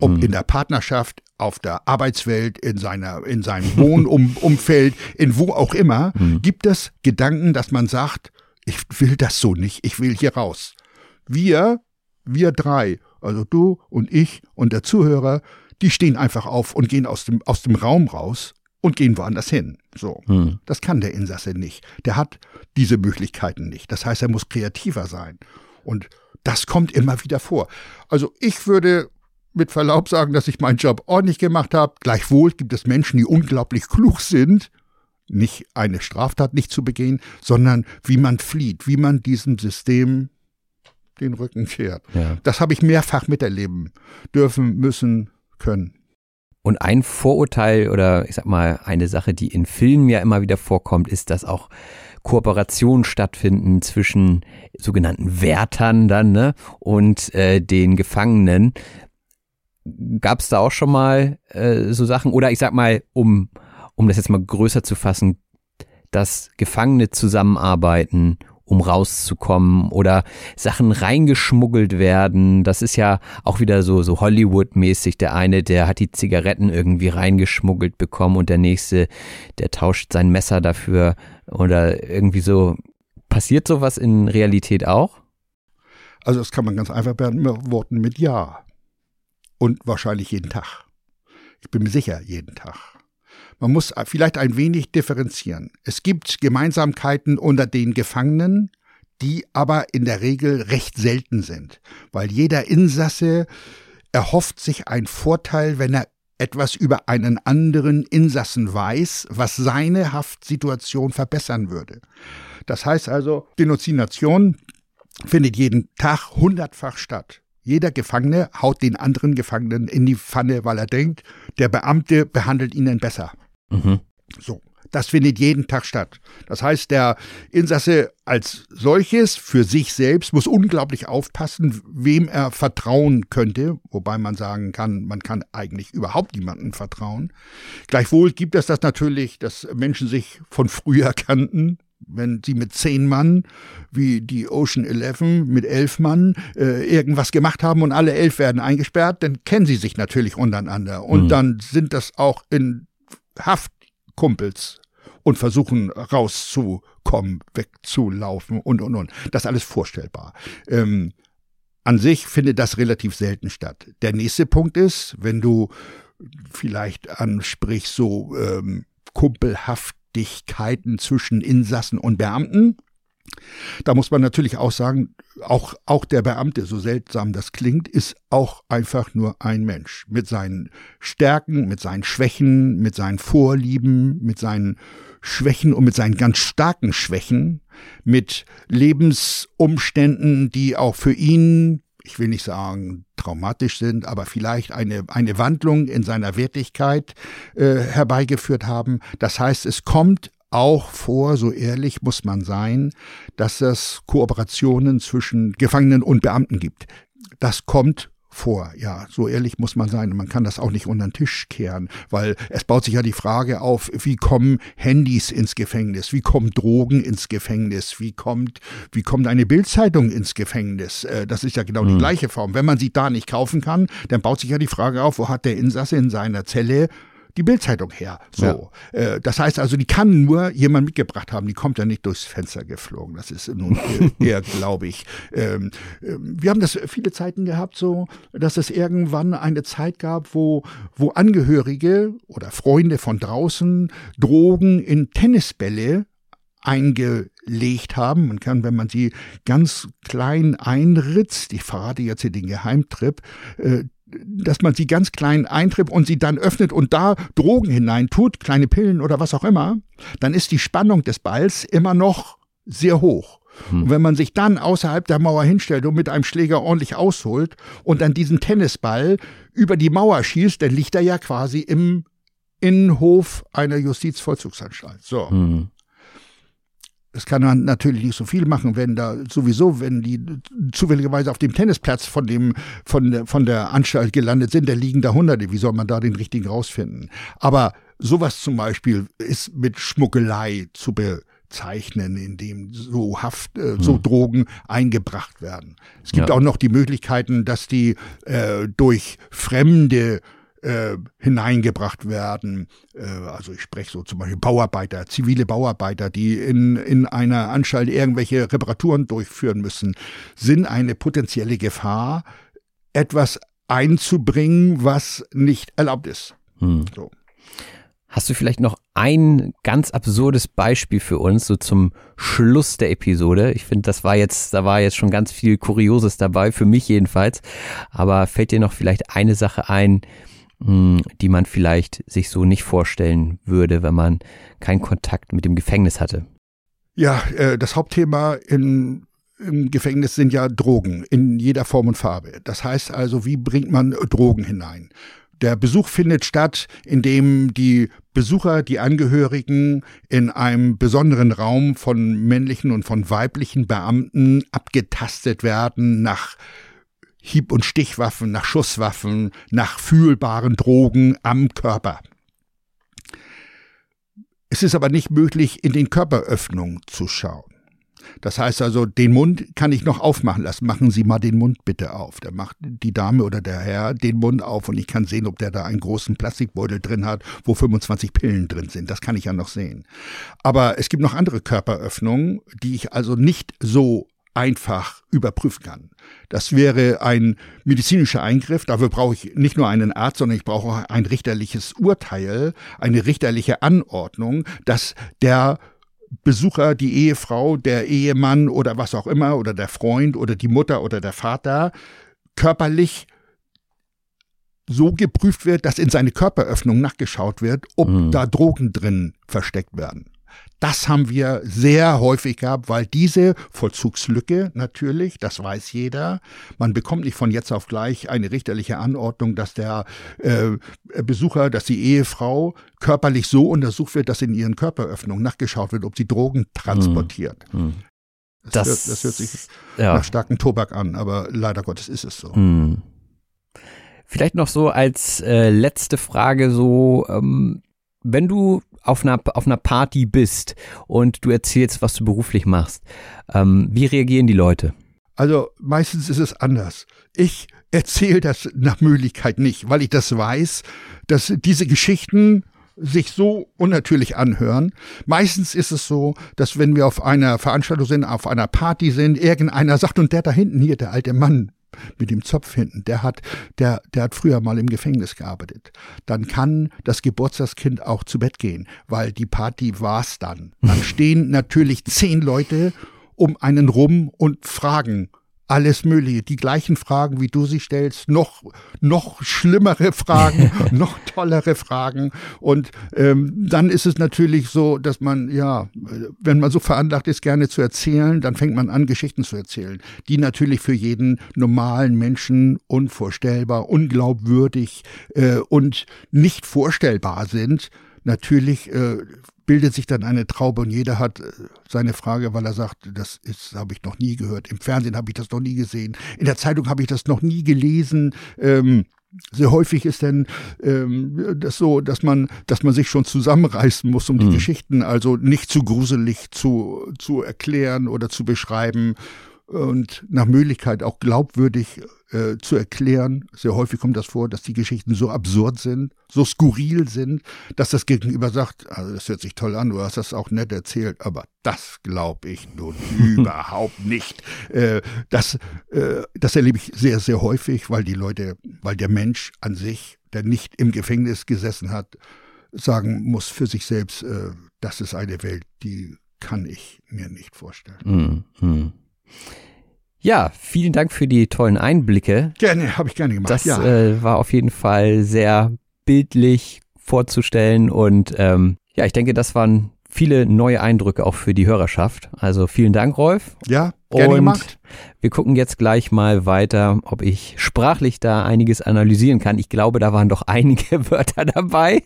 ob mhm. in der Partnerschaft, auf der Arbeitswelt, in seiner, in seinem [laughs] Wohnumfeld, in wo auch immer, mhm. gibt es Gedanken, dass man sagt, ich will das so nicht, ich will hier raus. Wir, wir drei, also du und ich und der Zuhörer, die stehen einfach auf und gehen aus dem, aus dem Raum raus und gehen woanders hin. So. Mhm. Das kann der Insasse nicht. Der hat diese Möglichkeiten nicht. Das heißt, er muss kreativer sein. Und das kommt immer wieder vor. Also ich würde mit Verlaub sagen, dass ich meinen Job ordentlich gemacht habe. Gleichwohl gibt es Menschen, die unglaublich klug sind, nicht eine Straftat nicht zu begehen, sondern wie man flieht, wie man diesem System den Rücken kehrt. Ja. Das habe ich mehrfach miterleben dürfen, müssen, können. Und ein Vorurteil oder ich sag mal eine Sache, die in Filmen ja immer wieder vorkommt, ist, dass auch Kooperationen stattfinden zwischen sogenannten Wärtern dann ne, und äh, den Gefangenen. Gab es da auch schon mal äh, so Sachen? Oder ich sag mal, um, um das jetzt mal größer zu fassen, dass Gefangene zusammenarbeiten, um rauszukommen oder Sachen reingeschmuggelt werden. Das ist ja auch wieder so, so Hollywood-mäßig. Der eine, der hat die Zigaretten irgendwie reingeschmuggelt bekommen und der nächste, der tauscht sein Messer dafür oder irgendwie so. Passiert sowas in Realität auch? Also das kann man ganz einfach beantworten mit Ja. Und wahrscheinlich jeden Tag. Ich bin mir sicher, jeden Tag. Man muss vielleicht ein wenig differenzieren. Es gibt Gemeinsamkeiten unter den Gefangenen, die aber in der Regel recht selten sind, weil jeder Insasse erhofft sich einen Vorteil, wenn er etwas über einen anderen Insassen weiß, was seine Haftsituation verbessern würde. Das heißt also, Denunziation findet jeden Tag hundertfach statt. Jeder Gefangene haut den anderen Gefangenen in die Pfanne, weil er denkt, der Beamte behandelt ihn besser. Mhm. So. Das findet jeden Tag statt. Das heißt, der Insasse als solches für sich selbst muss unglaublich aufpassen, wem er vertrauen könnte, wobei man sagen kann, man kann eigentlich überhaupt niemandem vertrauen. Gleichwohl gibt es das natürlich, dass Menschen sich von früher kannten, wenn sie mit zehn Mann, wie die Ocean Eleven mit elf Mann, äh, irgendwas gemacht haben und alle elf werden eingesperrt, dann kennen sie sich natürlich untereinander. Und mhm. dann sind das auch in Haft Kumpels und versuchen rauszukommen, wegzulaufen und, und, und. Das ist alles vorstellbar. Ähm, an sich findet das relativ selten statt. Der nächste Punkt ist, wenn du vielleicht ansprichst, so ähm, kumpelhaft Streitigkeiten zwischen Insassen und Beamten. Da muss man natürlich auch sagen, auch, auch der Beamte, so seltsam das klingt, ist auch einfach nur ein Mensch mit seinen Stärken, mit seinen Schwächen, mit seinen Vorlieben, mit seinen Schwächen und mit seinen ganz starken Schwächen, mit Lebensumständen, die auch für ihn, ich will nicht sagen traumatisch sind, aber vielleicht eine, eine Wandlung in seiner Wertigkeit äh, herbeigeführt haben. Das heißt, es kommt auch vor, so ehrlich muss man sein, dass es Kooperationen zwischen Gefangenen und Beamten gibt. Das kommt vor. Ja, so ehrlich muss man sein. Man kann das auch nicht unter den Tisch kehren, weil es baut sich ja die Frage auf, wie kommen Handys ins Gefängnis? Wie kommen Drogen ins Gefängnis? Wie kommt, wie kommt eine Bildzeitung ins Gefängnis? Äh, das ist ja genau die mhm. gleiche Form. Wenn man sie da nicht kaufen kann, dann baut sich ja die Frage auf, wo hat der Insasse in seiner Zelle die Bildzeitung her. So, ja. äh, das heißt also, die kann nur jemand mitgebracht haben. Die kommt ja nicht durchs Fenster geflogen. Das ist nun [laughs] eher, glaube ich. Ähm, äh, wir haben das viele Zeiten gehabt, so, dass es irgendwann eine Zeit gab, wo wo Angehörige oder Freunde von draußen Drogen in Tennisbälle eingelegt haben. Man kann, wenn man sie ganz klein einritzt, ich verrate jetzt hier den Geheimtrip, äh, dass man sie ganz klein eintritt und sie dann öffnet und da Drogen hineintut, kleine Pillen oder was auch immer, dann ist die Spannung des Balls immer noch sehr hoch. Hm. Und wenn man sich dann außerhalb der Mauer hinstellt und mit einem Schläger ordentlich ausholt und dann diesen Tennisball über die Mauer schießt, dann liegt er ja quasi im Innenhof einer Justizvollzugsanstalt. So. Hm. Das kann man natürlich nicht so viel machen, wenn da sowieso, wenn die zufälligerweise auf dem Tennisplatz von dem, von der, von der Anstalt gelandet sind, da liegen da Hunderte. Wie soll man da den richtigen rausfinden? Aber sowas zum Beispiel ist mit Schmuckelei zu bezeichnen, indem so Haft, äh, so hm. Drogen eingebracht werden. Es gibt ja. auch noch die Möglichkeiten, dass die äh, durch Fremde äh, hineingebracht werden. Äh, also ich spreche so zum Beispiel Bauarbeiter, zivile Bauarbeiter, die in, in einer Anstalt irgendwelche Reparaturen durchführen müssen, sind eine potenzielle Gefahr, etwas einzubringen, was nicht erlaubt ist. Hm. So. Hast du vielleicht noch ein ganz absurdes Beispiel für uns, so zum Schluss der Episode? Ich finde, das war jetzt, da war jetzt schon ganz viel Kurioses dabei, für mich jedenfalls. Aber fällt dir noch vielleicht eine Sache ein, die man vielleicht sich so nicht vorstellen würde, wenn man keinen Kontakt mit dem Gefängnis hatte. Ja, äh, das Hauptthema in, im Gefängnis sind ja Drogen in jeder Form und Farbe. Das heißt also, wie bringt man Drogen hinein? Der Besuch findet statt, indem die Besucher, die Angehörigen in einem besonderen Raum von männlichen und von weiblichen Beamten abgetastet werden nach Hieb- und Stichwaffen, nach Schusswaffen, nach fühlbaren Drogen am Körper. Es ist aber nicht möglich, in den Körperöffnungen zu schauen. Das heißt also, den Mund kann ich noch aufmachen lassen. Machen Sie mal den Mund bitte auf. Da macht die Dame oder der Herr den Mund auf und ich kann sehen, ob der da einen großen Plastikbeutel drin hat, wo 25 Pillen drin sind. Das kann ich ja noch sehen. Aber es gibt noch andere Körperöffnungen, die ich also nicht so einfach überprüfen kann. Das wäre ein medizinischer Eingriff. Dafür brauche ich nicht nur einen Arzt, sondern ich brauche auch ein richterliches Urteil, eine richterliche Anordnung, dass der Besucher, die Ehefrau, der Ehemann oder was auch immer oder der Freund oder die Mutter oder der Vater körperlich so geprüft wird, dass in seine Körperöffnung nachgeschaut wird, ob mhm. da Drogen drin versteckt werden. Das haben wir sehr häufig gehabt, weil diese Vollzugslücke natürlich, das weiß jeder, man bekommt nicht von jetzt auf gleich eine richterliche Anordnung, dass der äh, Besucher, dass die Ehefrau körperlich so untersucht wird, dass in ihren Körperöffnungen nachgeschaut wird, ob sie Drogen transportiert. Hm. Hm. Das, das, hört, das, hört, sich ja. nach starkem Tobak an, aber leider Gottes ist es so. Hm. Vielleicht noch so als äh, letzte Frage so, ähm, wenn du auf einer, auf einer Party bist und du erzählst, was du beruflich machst, ähm, wie reagieren die Leute? Also meistens ist es anders. Ich erzähle das nach Möglichkeit nicht, weil ich das weiß, dass diese Geschichten sich so unnatürlich anhören. Meistens ist es so, dass wenn wir auf einer Veranstaltung sind, auf einer Party sind, irgendeiner sagt, und der da hinten hier, der alte Mann, mit dem Zopf hinten, der hat, der, der hat früher mal im Gefängnis gearbeitet. Dann kann das Geburtstagskind auch zu Bett gehen, weil die Party war's dann. Dann [laughs] stehen natürlich zehn Leute um einen rum und fragen alles Mögliche, die gleichen Fragen, wie du sie stellst, noch, noch schlimmere Fragen, [laughs] noch tollere Fragen. Und ähm, dann ist es natürlich so, dass man, ja, wenn man so veranlagt ist, gerne zu erzählen, dann fängt man an, Geschichten zu erzählen, die natürlich für jeden normalen Menschen unvorstellbar, unglaubwürdig äh, und nicht vorstellbar sind. Natürlich äh, bildet sich dann eine Traube und jeder hat äh, seine Frage, weil er sagt, das ist, habe ich noch nie gehört. Im Fernsehen habe ich das noch nie gesehen. In der Zeitung habe ich das noch nie gelesen. Ähm, sehr häufig ist denn ähm, das so, dass man, dass man sich schon zusammenreißen muss, um die mhm. Geschichten also nicht zu gruselig zu, zu erklären oder zu beschreiben und nach Möglichkeit auch glaubwürdig äh, zu erklären. Sehr häufig kommt das vor, dass die Geschichten so absurd sind, so skurril sind, dass das Gegenüber sagt, also das hört sich toll an, du hast das auch nett erzählt, aber das glaube ich nun [laughs] überhaupt nicht. Äh, das, äh, das erlebe ich sehr, sehr häufig, weil die Leute, weil der Mensch an sich, der nicht im Gefängnis gesessen hat, sagen muss für sich selbst, äh, das ist eine Welt, die kann ich mir nicht vorstellen. Mm, mm. Ja, vielen Dank für die tollen Einblicke. Gerne, habe ich gerne gemacht. Das ja. äh, war auf jeden Fall sehr bildlich vorzustellen und ähm, ja, ich denke, das waren viele neue Eindrücke auch für die Hörerschaft. Also vielen Dank, Rolf. Ja, gerne und gemacht. Wir gucken jetzt gleich mal weiter, ob ich sprachlich da einiges analysieren kann. Ich glaube, da waren doch [laughs] einige Wörter dabei.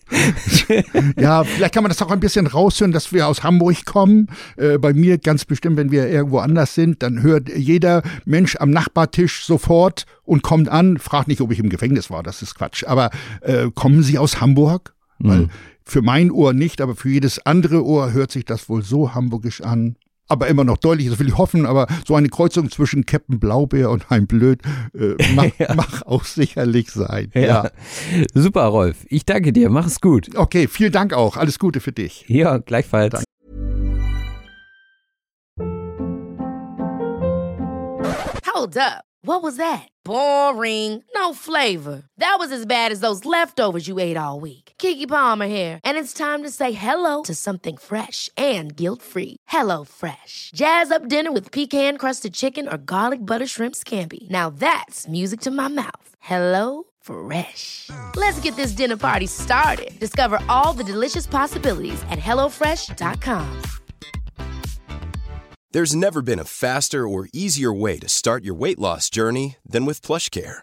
[laughs] ja, vielleicht kann man das auch ein bisschen raushören, dass wir aus Hamburg kommen. Äh, bei mir ganz bestimmt, wenn wir irgendwo anders sind, dann hört jeder Mensch am Nachbartisch sofort und kommt an, fragt nicht, ob ich im Gefängnis war, das ist Quatsch. Aber äh, kommen Sie aus Hamburg? Weil mhm. Für mein Ohr nicht, aber für jedes andere Ohr hört sich das wohl so hamburgisch an. Aber immer noch deutlich, das will ich hoffen, aber so eine Kreuzung zwischen Captain Blaubeer und Hein Blöd äh, [laughs] mag, ja. mag auch sicherlich sein. Ja. ja. Super, Rolf. Ich danke dir. Mach es gut. Okay, vielen Dank auch. Alles Gute für dich. Ja, gleichfalls. Danke. Hold up. What was that? Boring. No flavor. That was as bad as those leftovers you ate all week. Kiki Palmer here, and it's time to say hello to something fresh and guilt-free. Hello Fresh. Jazz up dinner with pecan-crusted chicken or garlic butter shrimp scampi. Now that's music to my mouth. Hello Fresh. Let's get this dinner party started. Discover all the delicious possibilities at hellofresh.com. There's never been a faster or easier way to start your weight loss journey than with PlushCare.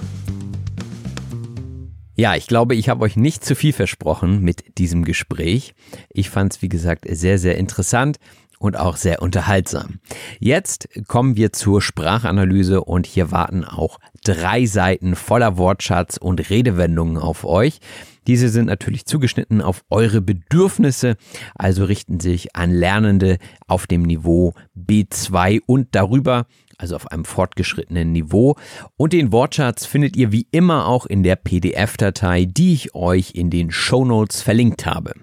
Ja, ich glaube, ich habe euch nicht zu viel versprochen mit diesem Gespräch. Ich fand es, wie gesagt, sehr, sehr interessant und auch sehr unterhaltsam. Jetzt kommen wir zur Sprachanalyse und hier warten auch drei Seiten voller Wortschatz und Redewendungen auf euch. Diese sind natürlich zugeschnitten auf eure Bedürfnisse, also richten sich an Lernende auf dem Niveau B2 und darüber, also auf einem fortgeschrittenen Niveau. Und den Wortschatz findet ihr wie immer auch in der PDF-Datei, die ich euch in den Show Notes verlinkt habe.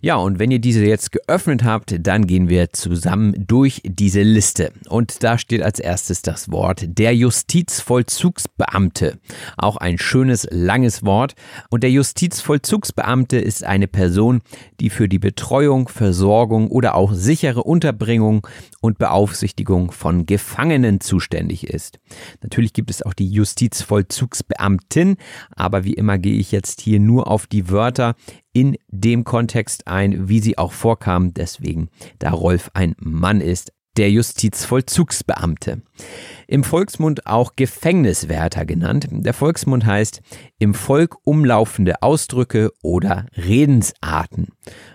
Ja, und wenn ihr diese jetzt geöffnet habt, dann gehen wir zusammen durch diese Liste. Und da steht als erstes das Wort der Justizvollzugsbeamte. Auch ein schönes, langes Wort. Und der Justizvollzugsbeamte ist eine Person, die für die Betreuung, Versorgung oder auch sichere Unterbringung und Beaufsichtigung von Gefangenen zuständig ist. Natürlich gibt es auch die Justizvollzugsbeamtin, aber wie immer gehe ich jetzt hier nur auf die Wörter in dem Kontext ein, wie sie auch vorkam, deswegen da Rolf ein Mann ist, der Justizvollzugsbeamte. Im Volksmund auch Gefängniswärter genannt. Der Volksmund heißt im Volk umlaufende Ausdrücke oder Redensarten.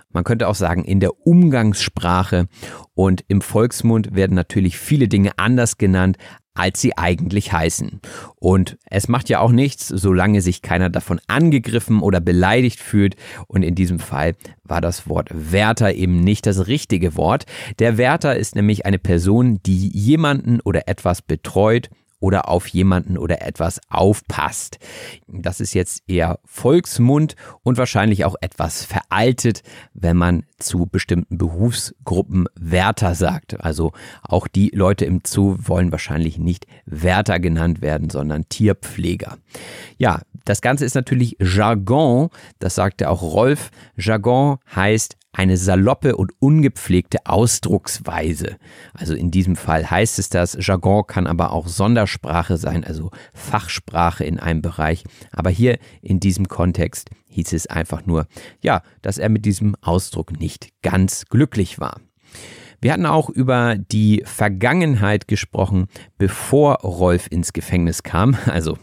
Man könnte auch sagen in der Umgangssprache und im Volksmund werden natürlich viele Dinge anders genannt, als sie eigentlich heißen. Und es macht ja auch nichts, solange sich keiner davon angegriffen oder beleidigt fühlt. Und in diesem Fall war das Wort Wärter eben nicht das richtige Wort. Der Wärter ist nämlich eine Person, die jemanden oder etwas betreut oder auf jemanden oder etwas aufpasst. Das ist jetzt eher Volksmund und wahrscheinlich auch etwas veraltet, wenn man zu bestimmten Berufsgruppen Wärter sagt. Also auch die Leute im Zoo wollen wahrscheinlich nicht Wärter genannt werden, sondern Tierpfleger. Ja, das Ganze ist natürlich Jargon, das sagte auch Rolf. Jargon heißt eine saloppe und ungepflegte Ausdrucksweise. Also in diesem Fall heißt es das. Jargon kann aber auch Sondersprache sein, also Fachsprache in einem Bereich. Aber hier in diesem Kontext hieß es einfach nur, ja, dass er mit diesem Ausdruck nicht ganz glücklich war. Wir hatten auch über die Vergangenheit gesprochen, bevor Rolf ins Gefängnis kam, also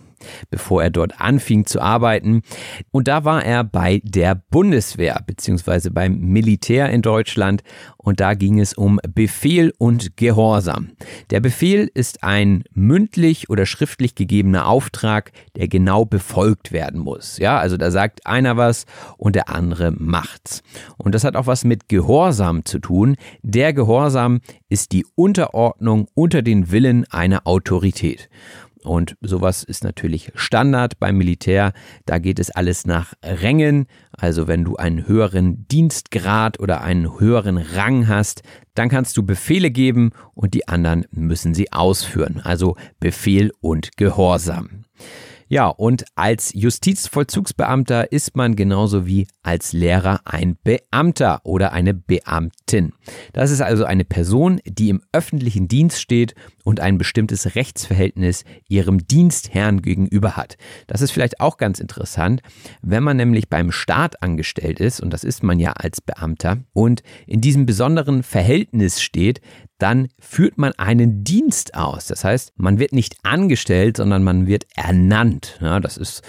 bevor er dort anfing zu arbeiten. Und da war er bei der Bundeswehr beziehungsweise beim Militär in Deutschland und da ging es um Befehl und Gehorsam. Der Befehl ist ein mündlich oder schriftlich gegebener Auftrag, der genau befolgt werden muss. Ja, also da sagt einer was und der andere macht's. Und das hat auch was mit Gehorsam zu tun. Der Gehorsam ist die Unterordnung unter den Willen einer Autorität. Und sowas ist natürlich Standard beim Militär. Da geht es alles nach Rängen. Also wenn du einen höheren Dienstgrad oder einen höheren Rang hast, dann kannst du Befehle geben und die anderen müssen sie ausführen. Also Befehl und Gehorsam. Ja, und als Justizvollzugsbeamter ist man genauso wie als Lehrer ein Beamter oder eine Beamtin. Das ist also eine Person, die im öffentlichen Dienst steht und ein bestimmtes Rechtsverhältnis ihrem Dienstherrn gegenüber hat. Das ist vielleicht auch ganz interessant, wenn man nämlich beim Staat angestellt ist, und das ist man ja als Beamter, und in diesem besonderen Verhältnis steht, dann führt man einen Dienst aus. Das heißt, man wird nicht angestellt, sondern man wird ernannt. Ja, das ist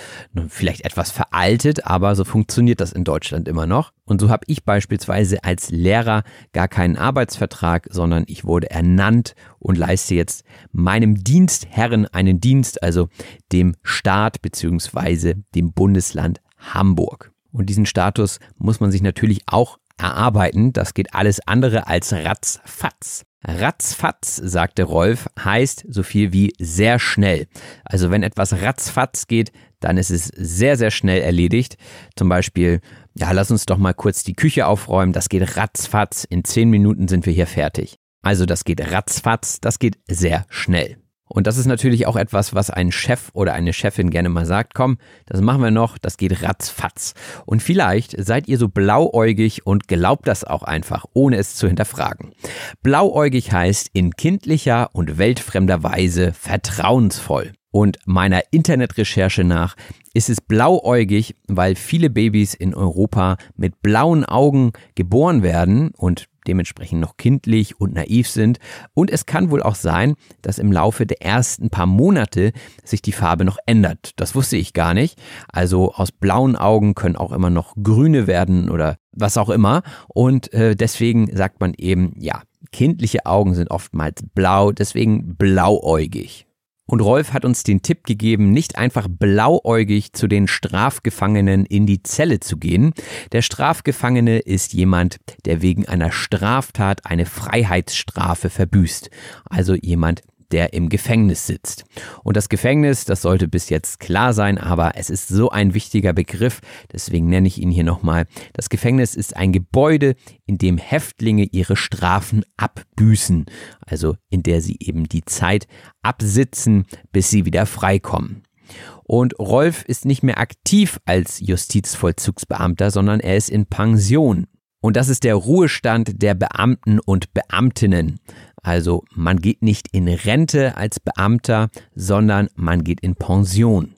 vielleicht etwas veraltet, aber so funktioniert das in Deutschland immer noch. Und so habe ich beispielsweise als Lehrer gar keinen Arbeitsvertrag, sondern ich wurde ernannt und leiste jetzt meinem Dienstherren einen Dienst, also dem Staat bzw. dem Bundesland Hamburg. Und diesen Status muss man sich natürlich auch erarbeiten. Das geht alles andere als ratzfatz. Ratzfatz, sagte Rolf, heißt so viel wie sehr schnell. Also wenn etwas ratzfatz geht, dann ist es sehr, sehr schnell erledigt. Zum Beispiel, ja, lass uns doch mal kurz die Küche aufräumen. Das geht ratzfatz. In zehn Minuten sind wir hier fertig. Also das geht ratzfatz, das geht sehr schnell. Und das ist natürlich auch etwas, was ein Chef oder eine Chefin gerne mal sagt, komm, das machen wir noch, das geht ratzfatz. Und vielleicht seid ihr so blauäugig und glaubt das auch einfach, ohne es zu hinterfragen. Blauäugig heißt in kindlicher und weltfremder Weise vertrauensvoll. Und meiner Internetrecherche nach ist es blauäugig, weil viele Babys in Europa mit blauen Augen geboren werden und dementsprechend noch kindlich und naiv sind. Und es kann wohl auch sein, dass im Laufe der ersten paar Monate sich die Farbe noch ändert. Das wusste ich gar nicht. Also aus blauen Augen können auch immer noch grüne werden oder was auch immer. Und äh, deswegen sagt man eben, ja, kindliche Augen sind oftmals blau, deswegen blauäugig. Und Rolf hat uns den Tipp gegeben, nicht einfach blauäugig zu den Strafgefangenen in die Zelle zu gehen. Der Strafgefangene ist jemand, der wegen einer Straftat eine Freiheitsstrafe verbüßt. Also jemand, der im Gefängnis sitzt. Und das Gefängnis, das sollte bis jetzt klar sein, aber es ist so ein wichtiger Begriff, deswegen nenne ich ihn hier nochmal. Das Gefängnis ist ein Gebäude, in dem Häftlinge ihre Strafen abbüßen, also in der sie eben die Zeit absitzen, bis sie wieder freikommen. Und Rolf ist nicht mehr aktiv als Justizvollzugsbeamter, sondern er ist in Pension. Und das ist der Ruhestand der Beamten und Beamtinnen. Also man geht nicht in Rente als Beamter, sondern man geht in Pension.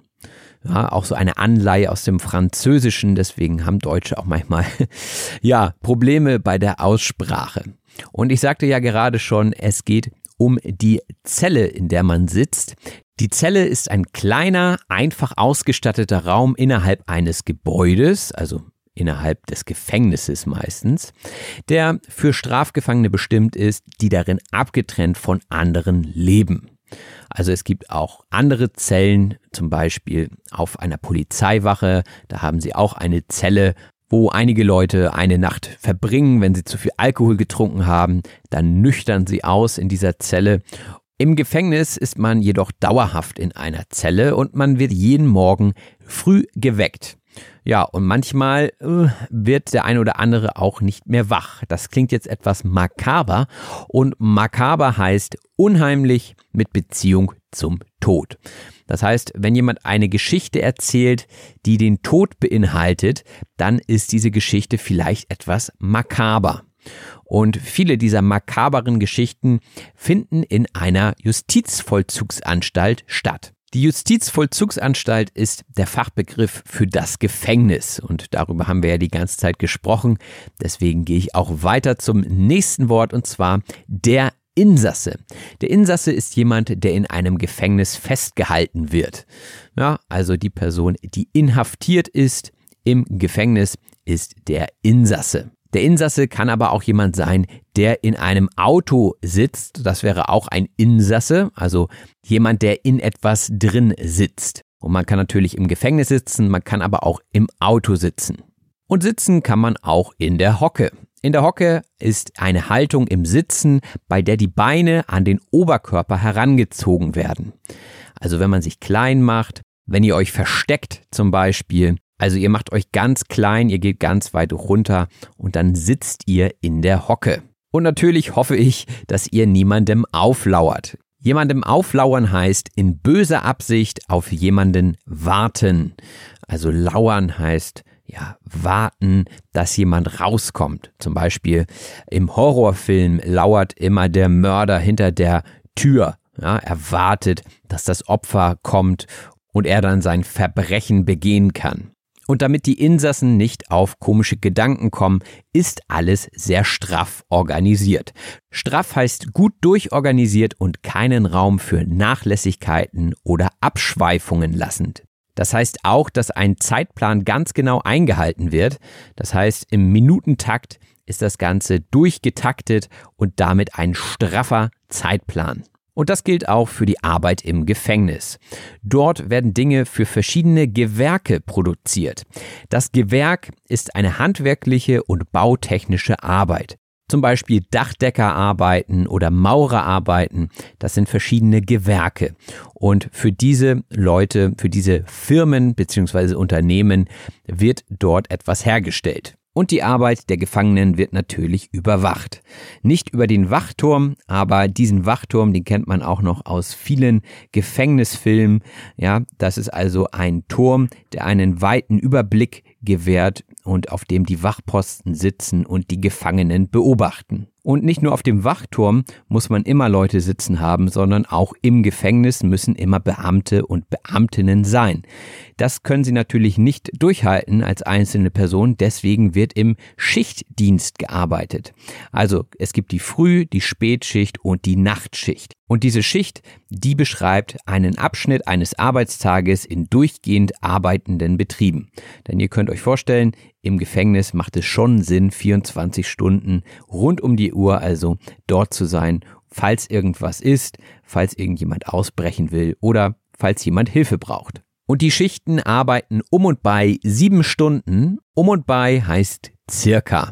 Ja, auch so eine Anleihe aus dem Französischen, deswegen haben Deutsche auch manchmal [laughs] ja, Probleme bei der Aussprache. Und ich sagte ja gerade schon, es geht um die Zelle, in der man sitzt. Die Zelle ist ein kleiner, einfach ausgestatteter Raum innerhalb eines Gebäudes, also innerhalb des Gefängnisses meistens, der für Strafgefangene bestimmt ist, die darin abgetrennt von anderen leben. Also es gibt auch andere Zellen, zum Beispiel auf einer Polizeiwache, da haben sie auch eine Zelle, wo einige Leute eine Nacht verbringen, wenn sie zu viel Alkohol getrunken haben, dann nüchtern sie aus in dieser Zelle. Im Gefängnis ist man jedoch dauerhaft in einer Zelle und man wird jeden Morgen früh geweckt. Ja, und manchmal äh, wird der eine oder andere auch nicht mehr wach. Das klingt jetzt etwas makaber und makaber heißt unheimlich mit Beziehung zum Tod. Das heißt, wenn jemand eine Geschichte erzählt, die den Tod beinhaltet, dann ist diese Geschichte vielleicht etwas makaber. Und viele dieser makaberen Geschichten finden in einer Justizvollzugsanstalt statt. Die Justizvollzugsanstalt ist der Fachbegriff für das Gefängnis und darüber haben wir ja die ganze Zeit gesprochen. Deswegen gehe ich auch weiter zum nächsten Wort und zwar der Insasse. Der Insasse ist jemand, der in einem Gefängnis festgehalten wird. Ja, also die Person, die inhaftiert ist im Gefängnis, ist der Insasse. Der Insasse kann aber auch jemand sein, der in einem Auto sitzt. Das wäre auch ein Insasse, also jemand, der in etwas drin sitzt. Und man kann natürlich im Gefängnis sitzen, man kann aber auch im Auto sitzen. Und sitzen kann man auch in der Hocke. In der Hocke ist eine Haltung im Sitzen, bei der die Beine an den Oberkörper herangezogen werden. Also wenn man sich klein macht, wenn ihr euch versteckt zum Beispiel, also ihr macht euch ganz klein, ihr geht ganz weit runter und dann sitzt ihr in der Hocke. Und natürlich hoffe ich, dass ihr niemandem auflauert. Jemandem auflauern heißt in böser Absicht auf jemanden warten. Also lauern heißt ja, warten, dass jemand rauskommt. Zum Beispiel im Horrorfilm lauert immer der Mörder hinter der Tür. Ja, er wartet, dass das Opfer kommt und er dann sein Verbrechen begehen kann. Und damit die Insassen nicht auf komische Gedanken kommen, ist alles sehr straff organisiert. Straff heißt gut durchorganisiert und keinen Raum für Nachlässigkeiten oder Abschweifungen lassend. Das heißt auch, dass ein Zeitplan ganz genau eingehalten wird. Das heißt, im Minutentakt ist das Ganze durchgetaktet und damit ein straffer Zeitplan. Und das gilt auch für die Arbeit im Gefängnis. Dort werden Dinge für verschiedene Gewerke produziert. Das Gewerk ist eine handwerkliche und bautechnische Arbeit. Zum Beispiel Dachdeckerarbeiten oder Maurerarbeiten, das sind verschiedene Gewerke. Und für diese Leute, für diese Firmen bzw. Unternehmen wird dort etwas hergestellt. Und die Arbeit der Gefangenen wird natürlich überwacht. Nicht über den Wachturm, aber diesen Wachturm, den kennt man auch noch aus vielen Gefängnisfilmen. Ja, das ist also ein Turm, der einen weiten Überblick gewährt und auf dem die Wachposten sitzen und die Gefangenen beobachten. Und nicht nur auf dem Wachturm muss man immer Leute sitzen haben, sondern auch im Gefängnis müssen immer Beamte und Beamtinnen sein. Das können sie natürlich nicht durchhalten als einzelne Person, deswegen wird im Schichtdienst gearbeitet. Also es gibt die Früh-, die Spätschicht und die Nachtschicht. Und diese Schicht, die beschreibt einen Abschnitt eines Arbeitstages in durchgehend arbeitenden Betrieben. Denn ihr könnt euch vorstellen, im Gefängnis macht es schon Sinn, 24 Stunden rund um die Uhr also dort zu sein, falls irgendwas ist, falls irgendjemand ausbrechen will oder falls jemand Hilfe braucht. Und die Schichten arbeiten um und bei sieben Stunden. Um und bei heißt circa.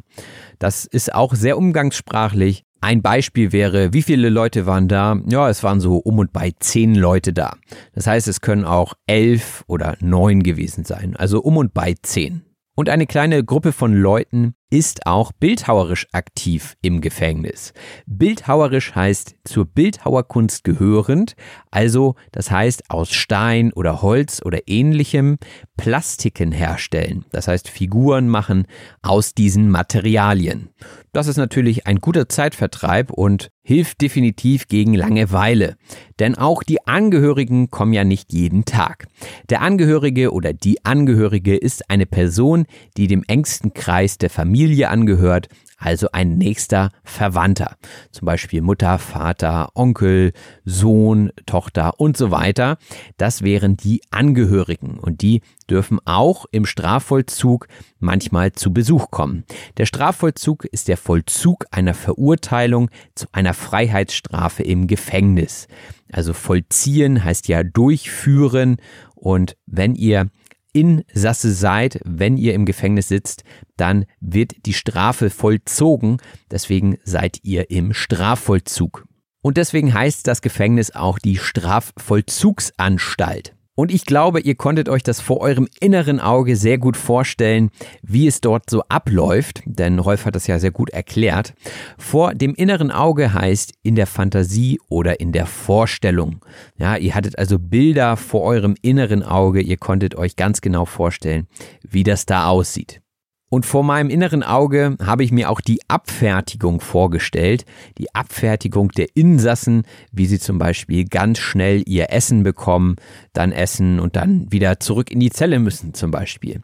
Das ist auch sehr umgangssprachlich. Ein Beispiel wäre, wie viele Leute waren da? Ja, es waren so um und bei zehn Leute da. Das heißt, es können auch elf oder neun gewesen sein. Also um und bei zehn. Und eine kleine Gruppe von Leuten ist auch bildhauerisch aktiv im Gefängnis. Bildhauerisch heißt zur Bildhauerkunst gehörend, also das heißt aus Stein oder Holz oder ähnlichem Plastiken herstellen. Das heißt Figuren machen aus diesen Materialien. Das ist natürlich ein guter Zeitvertreib und hilft definitiv gegen Langeweile. Denn auch die Angehörigen kommen ja nicht jeden Tag. Der Angehörige oder die Angehörige ist eine Person, die dem engsten Kreis der Familie Familie angehört, also ein nächster Verwandter. Zum Beispiel Mutter, Vater, Onkel, Sohn, Tochter und so weiter. Das wären die Angehörigen und die dürfen auch im Strafvollzug manchmal zu Besuch kommen. Der Strafvollzug ist der Vollzug einer Verurteilung zu einer Freiheitsstrafe im Gefängnis. Also vollziehen heißt ja durchführen und wenn ihr Insasse seid, wenn ihr im Gefängnis sitzt, dann wird die Strafe vollzogen. Deswegen seid ihr im Strafvollzug. Und deswegen heißt das Gefängnis auch die Strafvollzugsanstalt. Und ich glaube, ihr konntet euch das vor eurem inneren Auge sehr gut vorstellen, wie es dort so abläuft, denn Rolf hat das ja sehr gut erklärt. Vor dem inneren Auge heißt in der Fantasie oder in der Vorstellung. Ja, ihr hattet also Bilder vor eurem inneren Auge, ihr konntet euch ganz genau vorstellen, wie das da aussieht. Und vor meinem inneren Auge habe ich mir auch die Abfertigung vorgestellt, die Abfertigung der Insassen, wie sie zum Beispiel ganz schnell ihr Essen bekommen, dann essen und dann wieder zurück in die Zelle müssen zum Beispiel.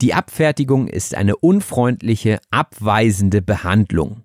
Die Abfertigung ist eine unfreundliche, abweisende Behandlung.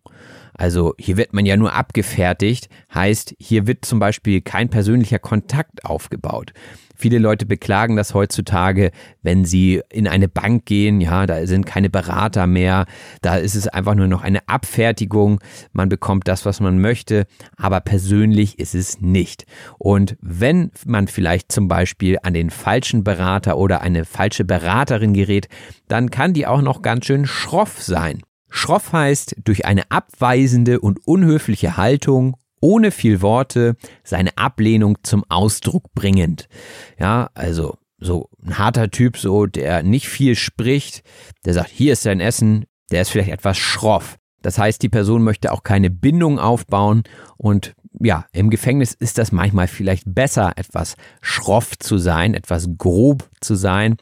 Also hier wird man ja nur abgefertigt, heißt hier wird zum Beispiel kein persönlicher Kontakt aufgebaut. Viele Leute beklagen das heutzutage, wenn sie in eine Bank gehen, ja, da sind keine Berater mehr, da ist es einfach nur noch eine Abfertigung, man bekommt das, was man möchte, aber persönlich ist es nicht. Und wenn man vielleicht zum Beispiel an den falschen Berater oder eine falsche Beraterin gerät, dann kann die auch noch ganz schön schroff sein. Schroff heißt durch eine abweisende und unhöfliche Haltung ohne viel Worte seine Ablehnung zum Ausdruck bringend. Ja, also so ein harter Typ, so der nicht viel spricht, der sagt, hier ist dein Essen, der ist vielleicht etwas schroff. Das heißt, die Person möchte auch keine Bindung aufbauen und ja, im Gefängnis ist das manchmal vielleicht besser, etwas schroff zu sein, etwas grob zu sein,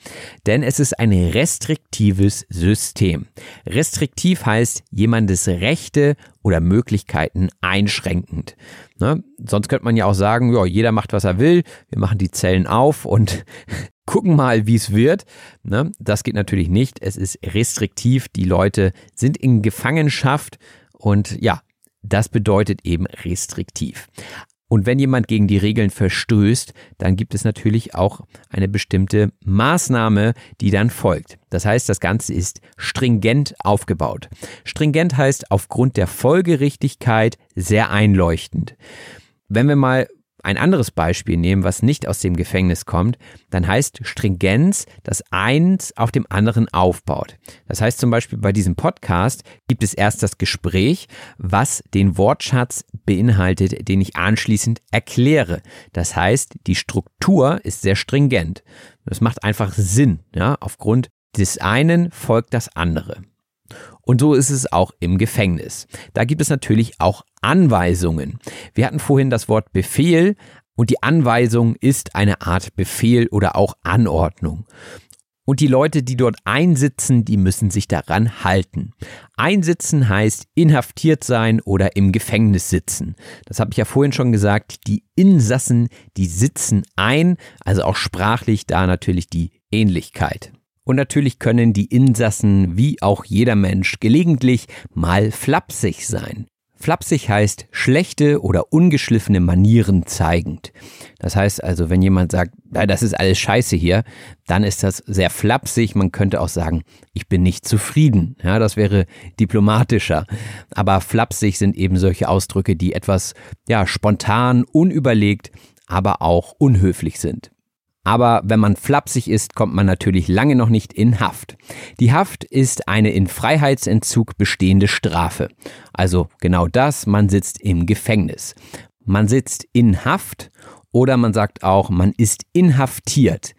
denn es ist ein restriktives System. Restriktiv heißt jemandes Rechte oder Möglichkeiten einschränkend. Ne? Sonst könnte man ja auch sagen, ja, jeder macht, was er will, wir machen die Zellen auf und [laughs] gucken mal, wie es wird. Ne? Das geht natürlich nicht. Es ist restriktiv. Die Leute sind in Gefangenschaft und ja, das bedeutet eben restriktiv. Und wenn jemand gegen die Regeln verstößt, dann gibt es natürlich auch eine bestimmte Maßnahme, die dann folgt. Das heißt, das Ganze ist stringent aufgebaut. Stringent heißt aufgrund der Folgerichtigkeit sehr einleuchtend. Wenn wir mal ein anderes Beispiel nehmen, was nicht aus dem Gefängnis kommt, dann heißt Stringenz, dass eins auf dem anderen aufbaut. Das heißt zum Beispiel bei diesem Podcast gibt es erst das Gespräch, was den Wortschatz beinhaltet, den ich anschließend erkläre. Das heißt, die Struktur ist sehr stringent. Das macht einfach Sinn. Ja? Aufgrund des einen folgt das andere. Und so ist es auch im Gefängnis. Da gibt es natürlich auch Anweisungen. Wir hatten vorhin das Wort Befehl und die Anweisung ist eine Art Befehl oder auch Anordnung. Und die Leute, die dort einsitzen, die müssen sich daran halten. Einsitzen heißt inhaftiert sein oder im Gefängnis sitzen. Das habe ich ja vorhin schon gesagt. Die Insassen, die sitzen ein, also auch sprachlich da natürlich die Ähnlichkeit. Und natürlich können die Insassen wie auch jeder Mensch gelegentlich mal flapsig sein. Flapsig heißt schlechte oder ungeschliffene Manieren zeigend. Das heißt also, wenn jemand sagt, das ist alles scheiße hier, dann ist das sehr flapsig. Man könnte auch sagen, ich bin nicht zufrieden. Ja, das wäre diplomatischer. Aber flapsig sind eben solche Ausdrücke, die etwas, ja, spontan, unüberlegt, aber auch unhöflich sind. Aber wenn man flapsig ist, kommt man natürlich lange noch nicht in Haft. Die Haft ist eine in Freiheitsentzug bestehende Strafe. Also genau das, man sitzt im Gefängnis. Man sitzt in Haft oder man sagt auch, man ist inhaftiert.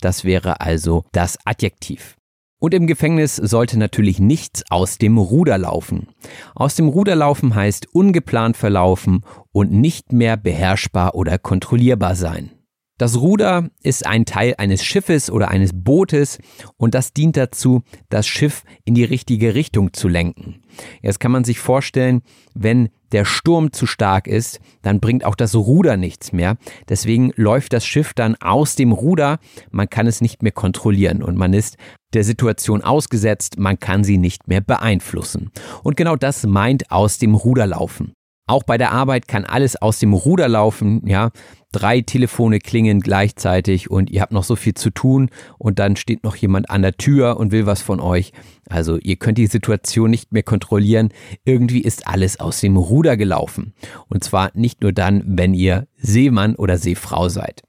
Das wäre also das Adjektiv. Und im Gefängnis sollte natürlich nichts aus dem Ruder laufen. Aus dem Ruder laufen heißt ungeplant verlaufen und nicht mehr beherrschbar oder kontrollierbar sein. Das Ruder ist ein Teil eines Schiffes oder eines Bootes und das dient dazu, das Schiff in die richtige Richtung zu lenken. Jetzt kann man sich vorstellen, wenn der Sturm zu stark ist, dann bringt auch das Ruder nichts mehr. Deswegen läuft das Schiff dann aus dem Ruder, man kann es nicht mehr kontrollieren und man ist der Situation ausgesetzt, man kann sie nicht mehr beeinflussen. Und genau das meint aus dem Ruder laufen. Auch bei der Arbeit kann alles aus dem Ruder laufen, ja. Drei Telefone klingen gleichzeitig und ihr habt noch so viel zu tun und dann steht noch jemand an der Tür und will was von euch. Also ihr könnt die Situation nicht mehr kontrollieren. Irgendwie ist alles aus dem Ruder gelaufen. Und zwar nicht nur dann, wenn ihr Seemann oder Seefrau seid.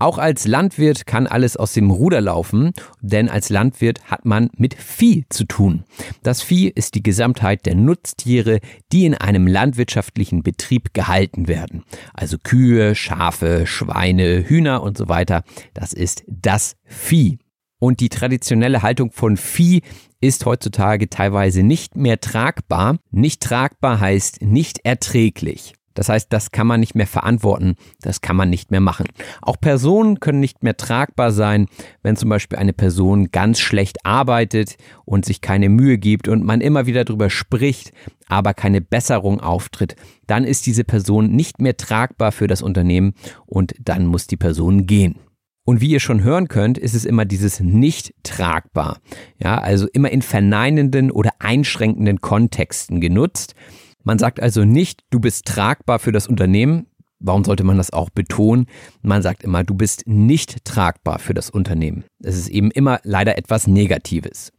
Auch als Landwirt kann alles aus dem Ruder laufen, denn als Landwirt hat man mit Vieh zu tun. Das Vieh ist die Gesamtheit der Nutztiere, die in einem landwirtschaftlichen Betrieb gehalten werden. Also Kühe, Schafe, Schweine, Hühner und so weiter. Das ist das Vieh. Und die traditionelle Haltung von Vieh ist heutzutage teilweise nicht mehr tragbar. Nicht tragbar heißt nicht erträglich. Das heißt, das kann man nicht mehr verantworten, das kann man nicht mehr machen. Auch Personen können nicht mehr tragbar sein, wenn zum Beispiel eine Person ganz schlecht arbeitet und sich keine Mühe gibt und man immer wieder darüber spricht, aber keine Besserung auftritt, dann ist diese Person nicht mehr tragbar für das Unternehmen und dann muss die Person gehen. Und wie ihr schon hören könnt, ist es immer dieses nicht tragbar. Ja, also immer in verneinenden oder einschränkenden Kontexten genutzt. Man sagt also nicht, du bist tragbar für das Unternehmen. Warum sollte man das auch betonen? Man sagt immer, du bist nicht tragbar für das Unternehmen. Es ist eben immer leider etwas Negatives.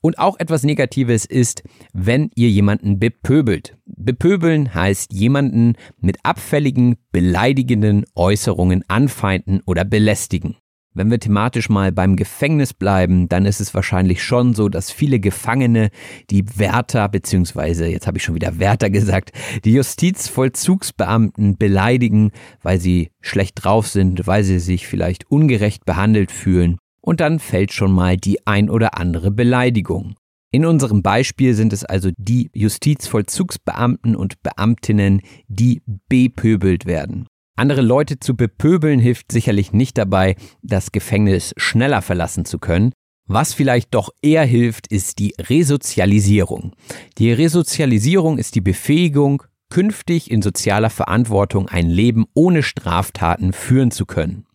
Und auch etwas Negatives ist, wenn ihr jemanden bepöbelt. Bepöbeln heißt jemanden mit abfälligen, beleidigenden Äußerungen anfeinden oder belästigen. Wenn wir thematisch mal beim Gefängnis bleiben, dann ist es wahrscheinlich schon so, dass viele Gefangene die Wärter, beziehungsweise, jetzt habe ich schon wieder Wärter gesagt, die Justizvollzugsbeamten beleidigen, weil sie schlecht drauf sind, weil sie sich vielleicht ungerecht behandelt fühlen. Und dann fällt schon mal die ein oder andere Beleidigung. In unserem Beispiel sind es also die Justizvollzugsbeamten und Beamtinnen, die bepöbelt werden. Andere Leute zu bepöbeln hilft sicherlich nicht dabei, das Gefängnis schneller verlassen zu können. Was vielleicht doch eher hilft, ist die Resozialisierung. Die Resozialisierung ist die Befähigung, künftig in sozialer Verantwortung ein Leben ohne Straftaten führen zu können.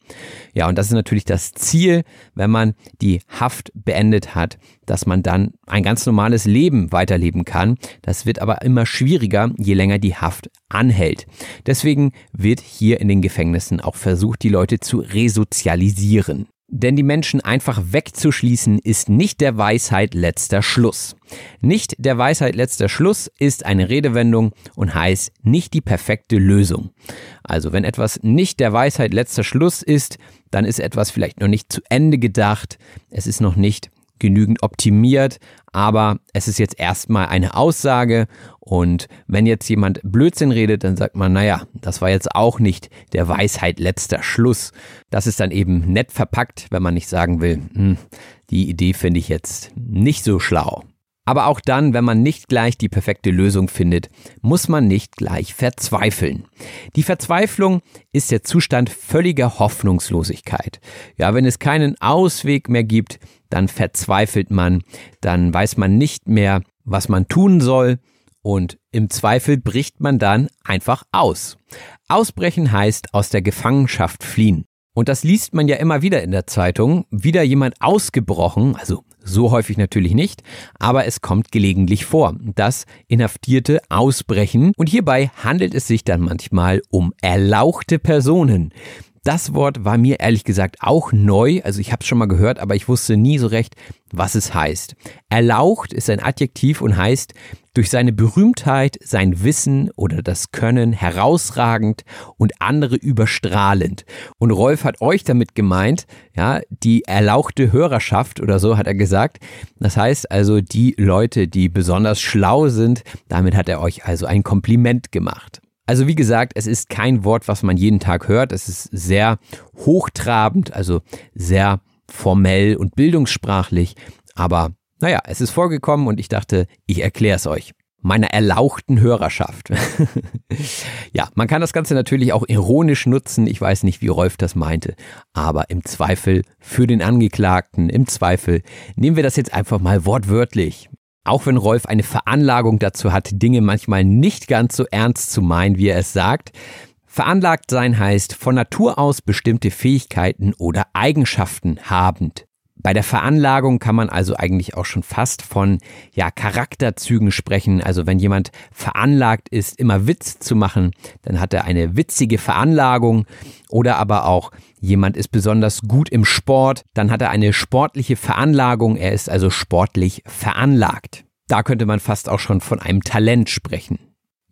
Ja, und das ist natürlich das Ziel, wenn man die Haft beendet hat, dass man dann ein ganz normales Leben weiterleben kann. Das wird aber immer schwieriger, je länger die Haft anhält. Deswegen wird hier in den Gefängnissen auch versucht, die Leute zu resozialisieren. Denn die Menschen einfach wegzuschließen ist nicht der Weisheit letzter Schluss. Nicht der Weisheit letzter Schluss ist eine Redewendung und heißt nicht die perfekte Lösung. Also wenn etwas nicht der Weisheit letzter Schluss ist, dann ist etwas vielleicht noch nicht zu Ende gedacht, es ist noch nicht genügend optimiert, aber es ist jetzt erstmal eine Aussage und wenn jetzt jemand Blödsinn redet, dann sagt man, naja, das war jetzt auch nicht der Weisheit letzter Schluss. Das ist dann eben nett verpackt, wenn man nicht sagen will, hm, die Idee finde ich jetzt nicht so schlau. Aber auch dann, wenn man nicht gleich die perfekte Lösung findet, muss man nicht gleich verzweifeln. Die Verzweiflung ist der Zustand völliger Hoffnungslosigkeit. Ja, wenn es keinen Ausweg mehr gibt, dann verzweifelt man, dann weiß man nicht mehr, was man tun soll und im Zweifel bricht man dann einfach aus. Ausbrechen heißt aus der Gefangenschaft fliehen. Und das liest man ja immer wieder in der Zeitung. Wieder jemand ausgebrochen, also so häufig natürlich nicht, aber es kommt gelegentlich vor, dass Inhaftierte ausbrechen und hierbei handelt es sich dann manchmal um erlauchte Personen. Das Wort war mir ehrlich gesagt auch neu, also ich habe es schon mal gehört, aber ich wusste nie so recht, was es heißt. Erlaucht ist ein Adjektiv und heißt durch seine Berühmtheit, sein Wissen oder das Können herausragend und andere überstrahlend. Und Rolf hat euch damit gemeint, ja, die erlauchte Hörerschaft oder so hat er gesagt. Das heißt also die Leute, die besonders schlau sind, damit hat er euch also ein Kompliment gemacht. Also wie gesagt, es ist kein Wort, was man jeden Tag hört. Es ist sehr hochtrabend, also sehr formell und bildungssprachlich. Aber naja, es ist vorgekommen und ich dachte, ich erkläre es euch. Meiner erlauchten Hörerschaft. [laughs] ja, man kann das Ganze natürlich auch ironisch nutzen. Ich weiß nicht, wie Rolf das meinte. Aber im Zweifel für den Angeklagten, im Zweifel nehmen wir das jetzt einfach mal wortwörtlich. Auch wenn Rolf eine Veranlagung dazu hat, Dinge manchmal nicht ganz so ernst zu meinen, wie er es sagt, Veranlagt sein heißt von Natur aus bestimmte Fähigkeiten oder Eigenschaften habend. Bei der Veranlagung kann man also eigentlich auch schon fast von ja, Charakterzügen sprechen. Also wenn jemand veranlagt ist, immer Witz zu machen, dann hat er eine witzige Veranlagung. Oder aber auch jemand ist besonders gut im Sport, dann hat er eine sportliche Veranlagung. Er ist also sportlich veranlagt. Da könnte man fast auch schon von einem Talent sprechen.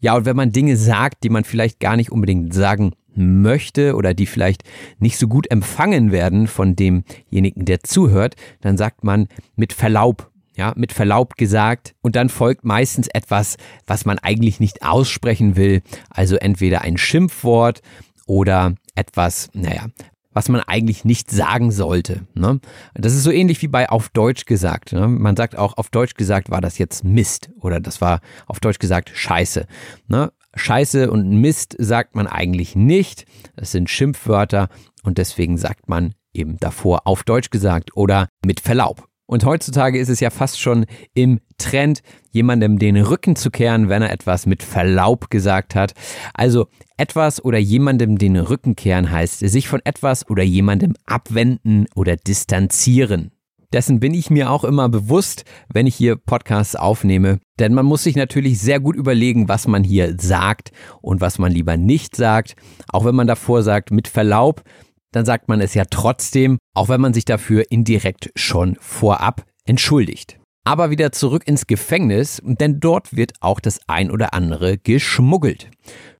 Ja, und wenn man Dinge sagt, die man vielleicht gar nicht unbedingt sagen möchte oder die vielleicht nicht so gut empfangen werden von demjenigen, der zuhört, dann sagt man mit Verlaub, ja, mit Verlaub gesagt und dann folgt meistens etwas, was man eigentlich nicht aussprechen will, also entweder ein Schimpfwort oder etwas, naja, was man eigentlich nicht sagen sollte. Ne? Das ist so ähnlich wie bei auf Deutsch gesagt. Ne? Man sagt auch, auf Deutsch gesagt war das jetzt Mist oder das war auf Deutsch gesagt Scheiße. Ne? Scheiße und Mist sagt man eigentlich nicht. Das sind Schimpfwörter und deswegen sagt man eben davor auf Deutsch gesagt oder mit Verlaub. Und heutzutage ist es ja fast schon im Trend, jemandem den Rücken zu kehren, wenn er etwas mit Verlaub gesagt hat. Also etwas oder jemandem den Rücken kehren heißt, sich von etwas oder jemandem abwenden oder distanzieren. Dessen bin ich mir auch immer bewusst, wenn ich hier Podcasts aufnehme. Denn man muss sich natürlich sehr gut überlegen, was man hier sagt und was man lieber nicht sagt. Auch wenn man davor sagt, mit Verlaub, dann sagt man es ja trotzdem, auch wenn man sich dafür indirekt schon vorab entschuldigt. Aber wieder zurück ins Gefängnis, denn dort wird auch das ein oder andere geschmuggelt.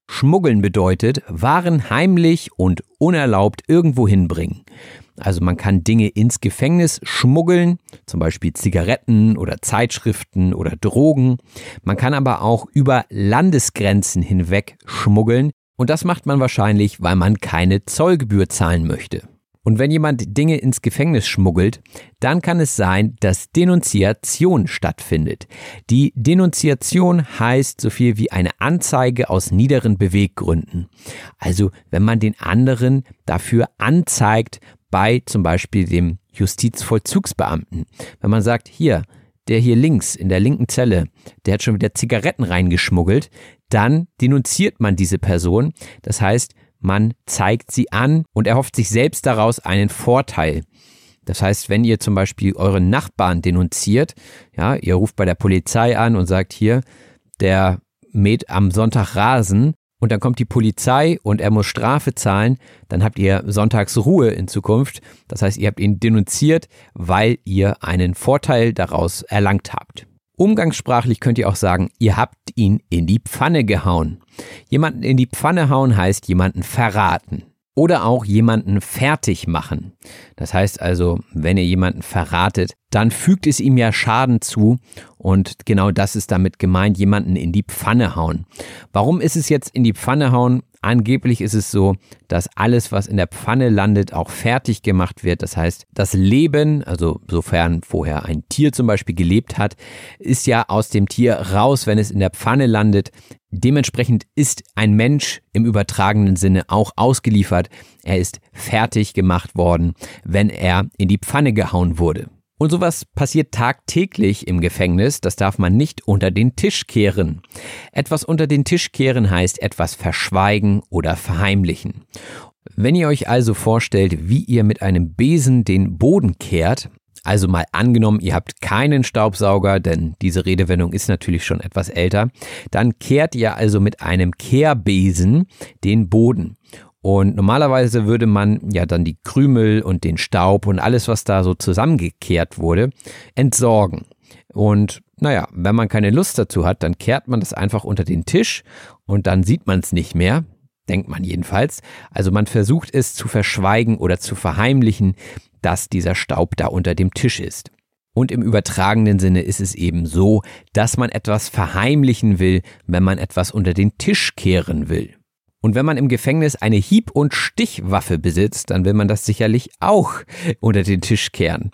Schmuggeln bedeutet, Waren heimlich und unerlaubt irgendwo hinbringen. Also man kann Dinge ins Gefängnis schmuggeln, zum Beispiel Zigaretten oder Zeitschriften oder Drogen. Man kann aber auch über Landesgrenzen hinweg schmuggeln. Und das macht man wahrscheinlich, weil man keine Zollgebühr zahlen möchte. Und wenn jemand Dinge ins Gefängnis schmuggelt, dann kann es sein, dass Denunziation stattfindet. Die Denunziation heißt so viel wie eine Anzeige aus niederen Beweggründen. Also wenn man den anderen dafür anzeigt, bei zum Beispiel dem Justizvollzugsbeamten. Wenn man sagt, hier, der hier links in der linken Zelle, der hat schon wieder Zigaretten reingeschmuggelt, dann denunziert man diese Person. Das heißt, man zeigt sie an und erhofft sich selbst daraus einen Vorteil. Das heißt, wenn ihr zum Beispiel euren Nachbarn denunziert, ja, ihr ruft bei der Polizei an und sagt hier, der mäht am Sonntag Rasen, und dann kommt die Polizei und er muss Strafe zahlen, dann habt ihr sonntags Ruhe in Zukunft. Das heißt, ihr habt ihn denunziert, weil ihr einen Vorteil daraus erlangt habt. Umgangssprachlich könnt ihr auch sagen, ihr habt ihn in die Pfanne gehauen. Jemanden in die Pfanne hauen heißt jemanden verraten oder auch jemanden fertig machen. Das heißt also, wenn ihr jemanden verratet, dann fügt es ihm ja Schaden zu und genau das ist damit gemeint, jemanden in die Pfanne hauen. Warum ist es jetzt in die Pfanne hauen? Angeblich ist es so, dass alles, was in der Pfanne landet, auch fertig gemacht wird. Das heißt, das Leben, also sofern vorher ein Tier zum Beispiel gelebt hat, ist ja aus dem Tier raus, wenn es in der Pfanne landet. Dementsprechend ist ein Mensch im übertragenen Sinne auch ausgeliefert. Er ist fertig gemacht worden, wenn er in die Pfanne gehauen wurde. Und sowas passiert tagtäglich im Gefängnis, das darf man nicht unter den Tisch kehren. Etwas unter den Tisch kehren heißt etwas verschweigen oder verheimlichen. Wenn ihr euch also vorstellt, wie ihr mit einem Besen den Boden kehrt, also mal angenommen, ihr habt keinen Staubsauger, denn diese Redewendung ist natürlich schon etwas älter, dann kehrt ihr also mit einem Kehrbesen den Boden. Und normalerweise würde man ja dann die Krümel und den Staub und alles, was da so zusammengekehrt wurde, entsorgen. Und naja, wenn man keine Lust dazu hat, dann kehrt man das einfach unter den Tisch und dann sieht man es nicht mehr, denkt man jedenfalls. Also man versucht es zu verschweigen oder zu verheimlichen, dass dieser Staub da unter dem Tisch ist. Und im übertragenen Sinne ist es eben so, dass man etwas verheimlichen will, wenn man etwas unter den Tisch kehren will. Und wenn man im Gefängnis eine Hieb- und Stichwaffe besitzt, dann will man das sicherlich auch unter den Tisch kehren.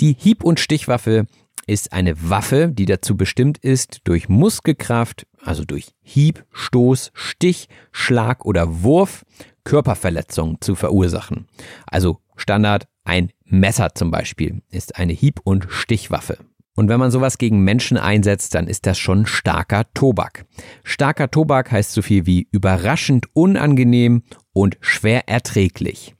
Die Hieb- und Stichwaffe ist eine Waffe, die dazu bestimmt ist, durch Muskelkraft, also durch Hieb, Stoß, Stich, Schlag oder Wurf Körperverletzungen zu verursachen. Also Standard, ein Messer zum Beispiel ist eine Hieb- und Stichwaffe. Und wenn man sowas gegen Menschen einsetzt, dann ist das schon starker Tobak. Starker Tobak heißt so viel wie überraschend unangenehm und schwer erträglich.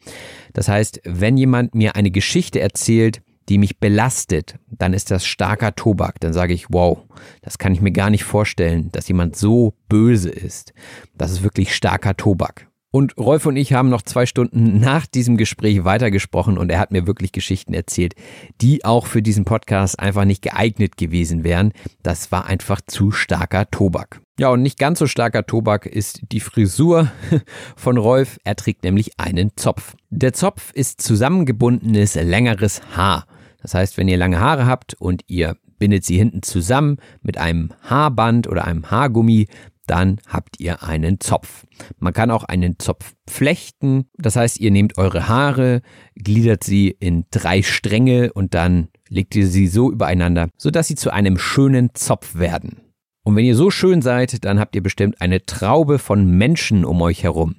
Das heißt, wenn jemand mir eine Geschichte erzählt, die mich belastet, dann ist das starker Tobak. Dann sage ich, wow, das kann ich mir gar nicht vorstellen, dass jemand so böse ist. Das ist wirklich starker Tobak. Und Rolf und ich haben noch zwei Stunden nach diesem Gespräch weitergesprochen und er hat mir wirklich Geschichten erzählt, die auch für diesen Podcast einfach nicht geeignet gewesen wären. Das war einfach zu starker Tobak. Ja, und nicht ganz so starker Tobak ist die Frisur [laughs] von Rolf. Er trägt nämlich einen Zopf. Der Zopf ist zusammengebundenes, längeres Haar. Das heißt, wenn ihr lange Haare habt und ihr bindet sie hinten zusammen mit einem Haarband oder einem Haargummi, dann habt ihr einen Zopf. Man kann auch einen Zopf flechten. Das heißt, ihr nehmt eure Haare, gliedert sie in drei Stränge und dann legt ihr sie so übereinander, sodass sie zu einem schönen Zopf werden. Und wenn ihr so schön seid, dann habt ihr bestimmt eine Traube von Menschen um euch herum.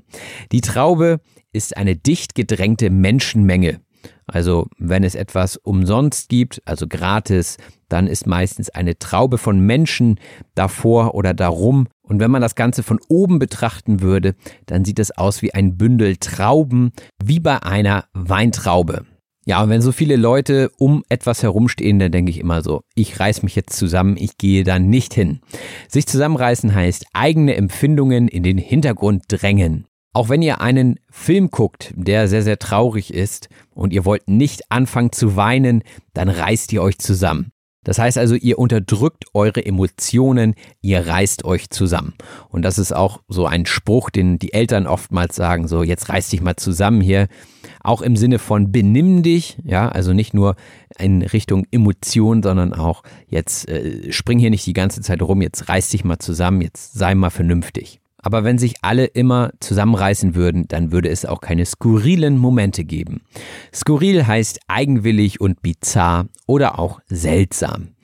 Die Traube ist eine dicht gedrängte Menschenmenge. Also wenn es etwas umsonst gibt, also gratis, dann ist meistens eine Traube von Menschen davor oder darum. Und wenn man das Ganze von oben betrachten würde, dann sieht es aus wie ein Bündel Trauben, wie bei einer Weintraube. Ja, und wenn so viele Leute um etwas herumstehen, dann denke ich immer so, ich reiß mich jetzt zusammen, ich gehe da nicht hin. Sich zusammenreißen heißt eigene Empfindungen in den Hintergrund drängen. Auch wenn ihr einen Film guckt, der sehr, sehr traurig ist und ihr wollt nicht anfangen zu weinen, dann reißt ihr euch zusammen. Das heißt also, ihr unterdrückt eure Emotionen, ihr reißt euch zusammen. Und das ist auch so ein Spruch, den die Eltern oftmals sagen, so jetzt reiß dich mal zusammen hier. Auch im Sinne von benimm dich, ja, also nicht nur in Richtung Emotion, sondern auch jetzt äh, spring hier nicht die ganze Zeit rum, jetzt reiß dich mal zusammen, jetzt sei mal vernünftig. Aber wenn sich alle immer zusammenreißen würden, dann würde es auch keine skurrilen Momente geben. Skurril heißt eigenwillig und bizarr oder auch seltsam.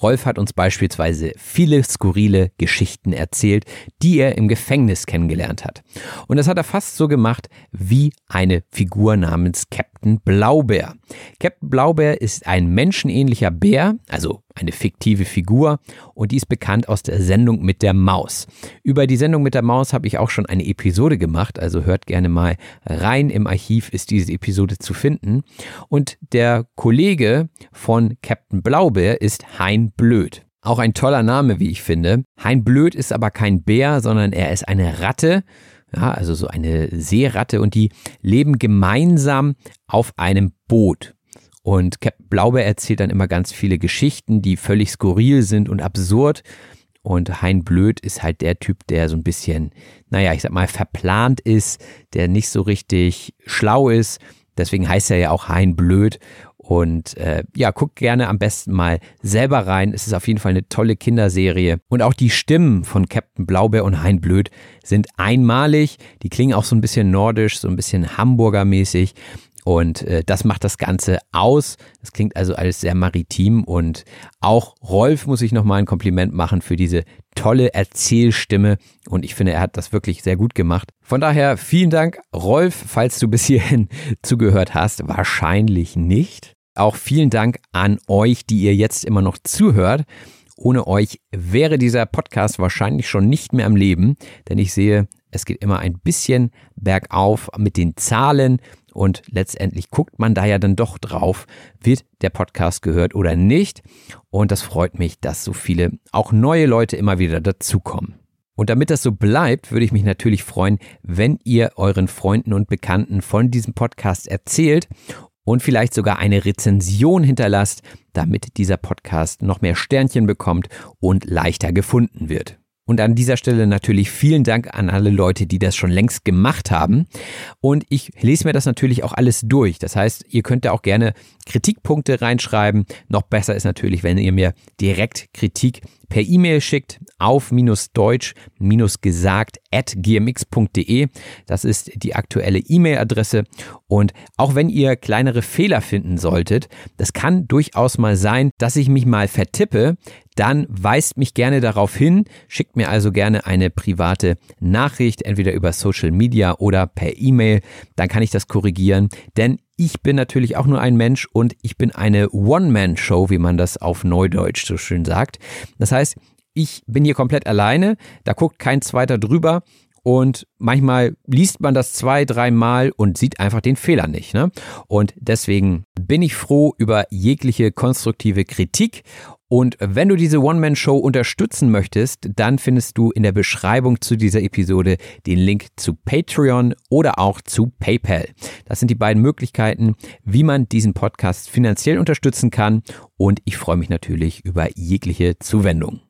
Rolf hat uns beispielsweise viele skurrile Geschichten erzählt, die er im Gefängnis kennengelernt hat. Und das hat er fast so gemacht wie eine Figur namens Captain Blaubeer. Captain Blaubeer ist ein menschenähnlicher Bär, also eine fiktive Figur und die ist bekannt aus der Sendung mit der Maus. Über die Sendung mit der Maus habe ich auch schon eine Episode gemacht, also hört gerne mal rein. Im Archiv ist diese Episode zu finden. Und der Kollege von Captain Blaubeer ist Hein Blöd. Auch ein toller Name, wie ich finde. Hein Blöd ist aber kein Bär, sondern er ist eine Ratte. Ja, also so eine Seeratte und die leben gemeinsam auf einem Boot. Und Captain Blaubeer erzählt dann immer ganz viele Geschichten, die völlig skurril sind und absurd. Und Hein Blöd ist halt der Typ, der so ein bisschen, naja, ich sag mal, verplant ist, der nicht so richtig schlau ist. Deswegen heißt er ja auch Hein Blöd. Und äh, ja, guckt gerne am besten mal selber rein. Es ist auf jeden Fall eine tolle Kinderserie. Und auch die Stimmen von Captain Blaubeer und Hein Blöd sind einmalig. Die klingen auch so ein bisschen nordisch, so ein bisschen Hamburger mäßig. Und äh, das macht das Ganze aus. Das klingt also alles sehr maritim und auch Rolf muss ich nochmal ein Kompliment machen für diese tolle Erzählstimme und ich finde, er hat das wirklich sehr gut gemacht. Von daher vielen Dank, Rolf, falls du bis hierhin [laughs] zugehört hast. Wahrscheinlich nicht. Auch vielen Dank an euch, die ihr jetzt immer noch zuhört. Ohne euch wäre dieser Podcast wahrscheinlich schon nicht mehr am Leben, denn ich sehe, es geht immer ein bisschen bergauf mit den Zahlen und letztendlich guckt man da ja dann doch drauf, wird der Podcast gehört oder nicht. Und das freut mich, dass so viele, auch neue Leute immer wieder dazukommen. Und damit das so bleibt, würde ich mich natürlich freuen, wenn ihr euren Freunden und Bekannten von diesem Podcast erzählt und vielleicht sogar eine Rezension hinterlasst, damit dieser Podcast noch mehr Sternchen bekommt und leichter gefunden wird. Und an dieser Stelle natürlich vielen Dank an alle Leute, die das schon längst gemacht haben. Und ich lese mir das natürlich auch alles durch. Das heißt, ihr könnt da auch gerne Kritikpunkte reinschreiben. Noch besser ist natürlich, wenn ihr mir direkt Kritik per E-Mail schickt auf deutsch-gesagt at gmx.de. Das ist die aktuelle E-Mail-Adresse. Und auch wenn ihr kleinere Fehler finden solltet, das kann durchaus mal sein, dass ich mich mal vertippe, dann weist mich gerne darauf hin, schickt mir also gerne eine private Nachricht, entweder über Social Media oder per E-Mail, dann kann ich das korrigieren, denn ich bin natürlich auch nur ein Mensch und ich bin eine One-Man-Show, wie man das auf Neudeutsch so schön sagt. Das heißt, ich bin hier komplett alleine, da guckt kein zweiter drüber und manchmal liest man das zwei, dreimal und sieht einfach den Fehler nicht. Ne? Und deswegen bin ich froh über jegliche konstruktive Kritik und wenn du diese One-Man-Show unterstützen möchtest, dann findest du in der Beschreibung zu dieser Episode den Link zu Patreon oder auch zu PayPal. Das sind die beiden Möglichkeiten, wie man diesen Podcast finanziell unterstützen kann. Und ich freue mich natürlich über jegliche Zuwendung.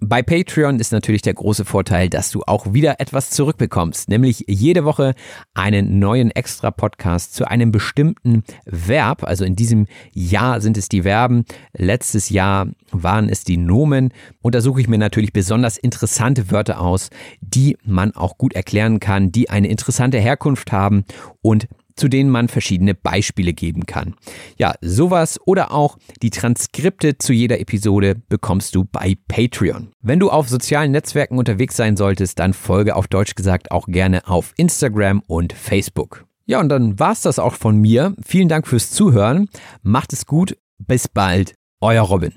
Bei Patreon ist natürlich der große Vorteil, dass du auch wieder etwas zurückbekommst, nämlich jede Woche einen neuen Extra-Podcast zu einem bestimmten Verb. Also in diesem Jahr sind es die Verben, letztes Jahr waren es die Nomen. Und da suche ich mir natürlich besonders interessante Wörter aus, die man auch gut erklären kann, die eine interessante Herkunft haben und zu denen man verschiedene Beispiele geben kann. Ja, sowas oder auch die Transkripte zu jeder Episode bekommst du bei Patreon. Wenn du auf sozialen Netzwerken unterwegs sein solltest, dann folge auf Deutsch gesagt auch gerne auf Instagram und Facebook. Ja, und dann war's das auch von mir. Vielen Dank fürs Zuhören. Macht es gut. Bis bald. Euer Robin.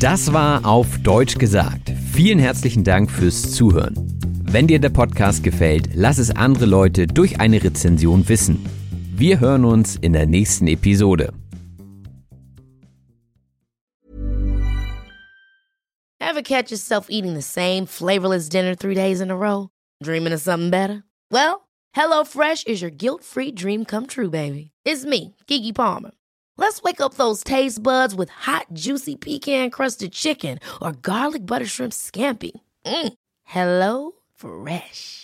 Das war auf Deutsch gesagt. Vielen herzlichen Dank fürs Zuhören. Wenn dir der Podcast gefällt, lass es andere Leute durch eine Rezension wissen. Wir hören uns in der nächsten Episode. Ever catch yourself eating the same flavorless dinner three days in a row? Dreaming of something better? Well, HelloFresh is your guilt-free dream come true, baby. It's me, Kiki Palmer. Let's wake up those taste buds with hot, juicy pecan-crusted chicken or garlic butter shrimp scampi. Mm. Hello Fresh.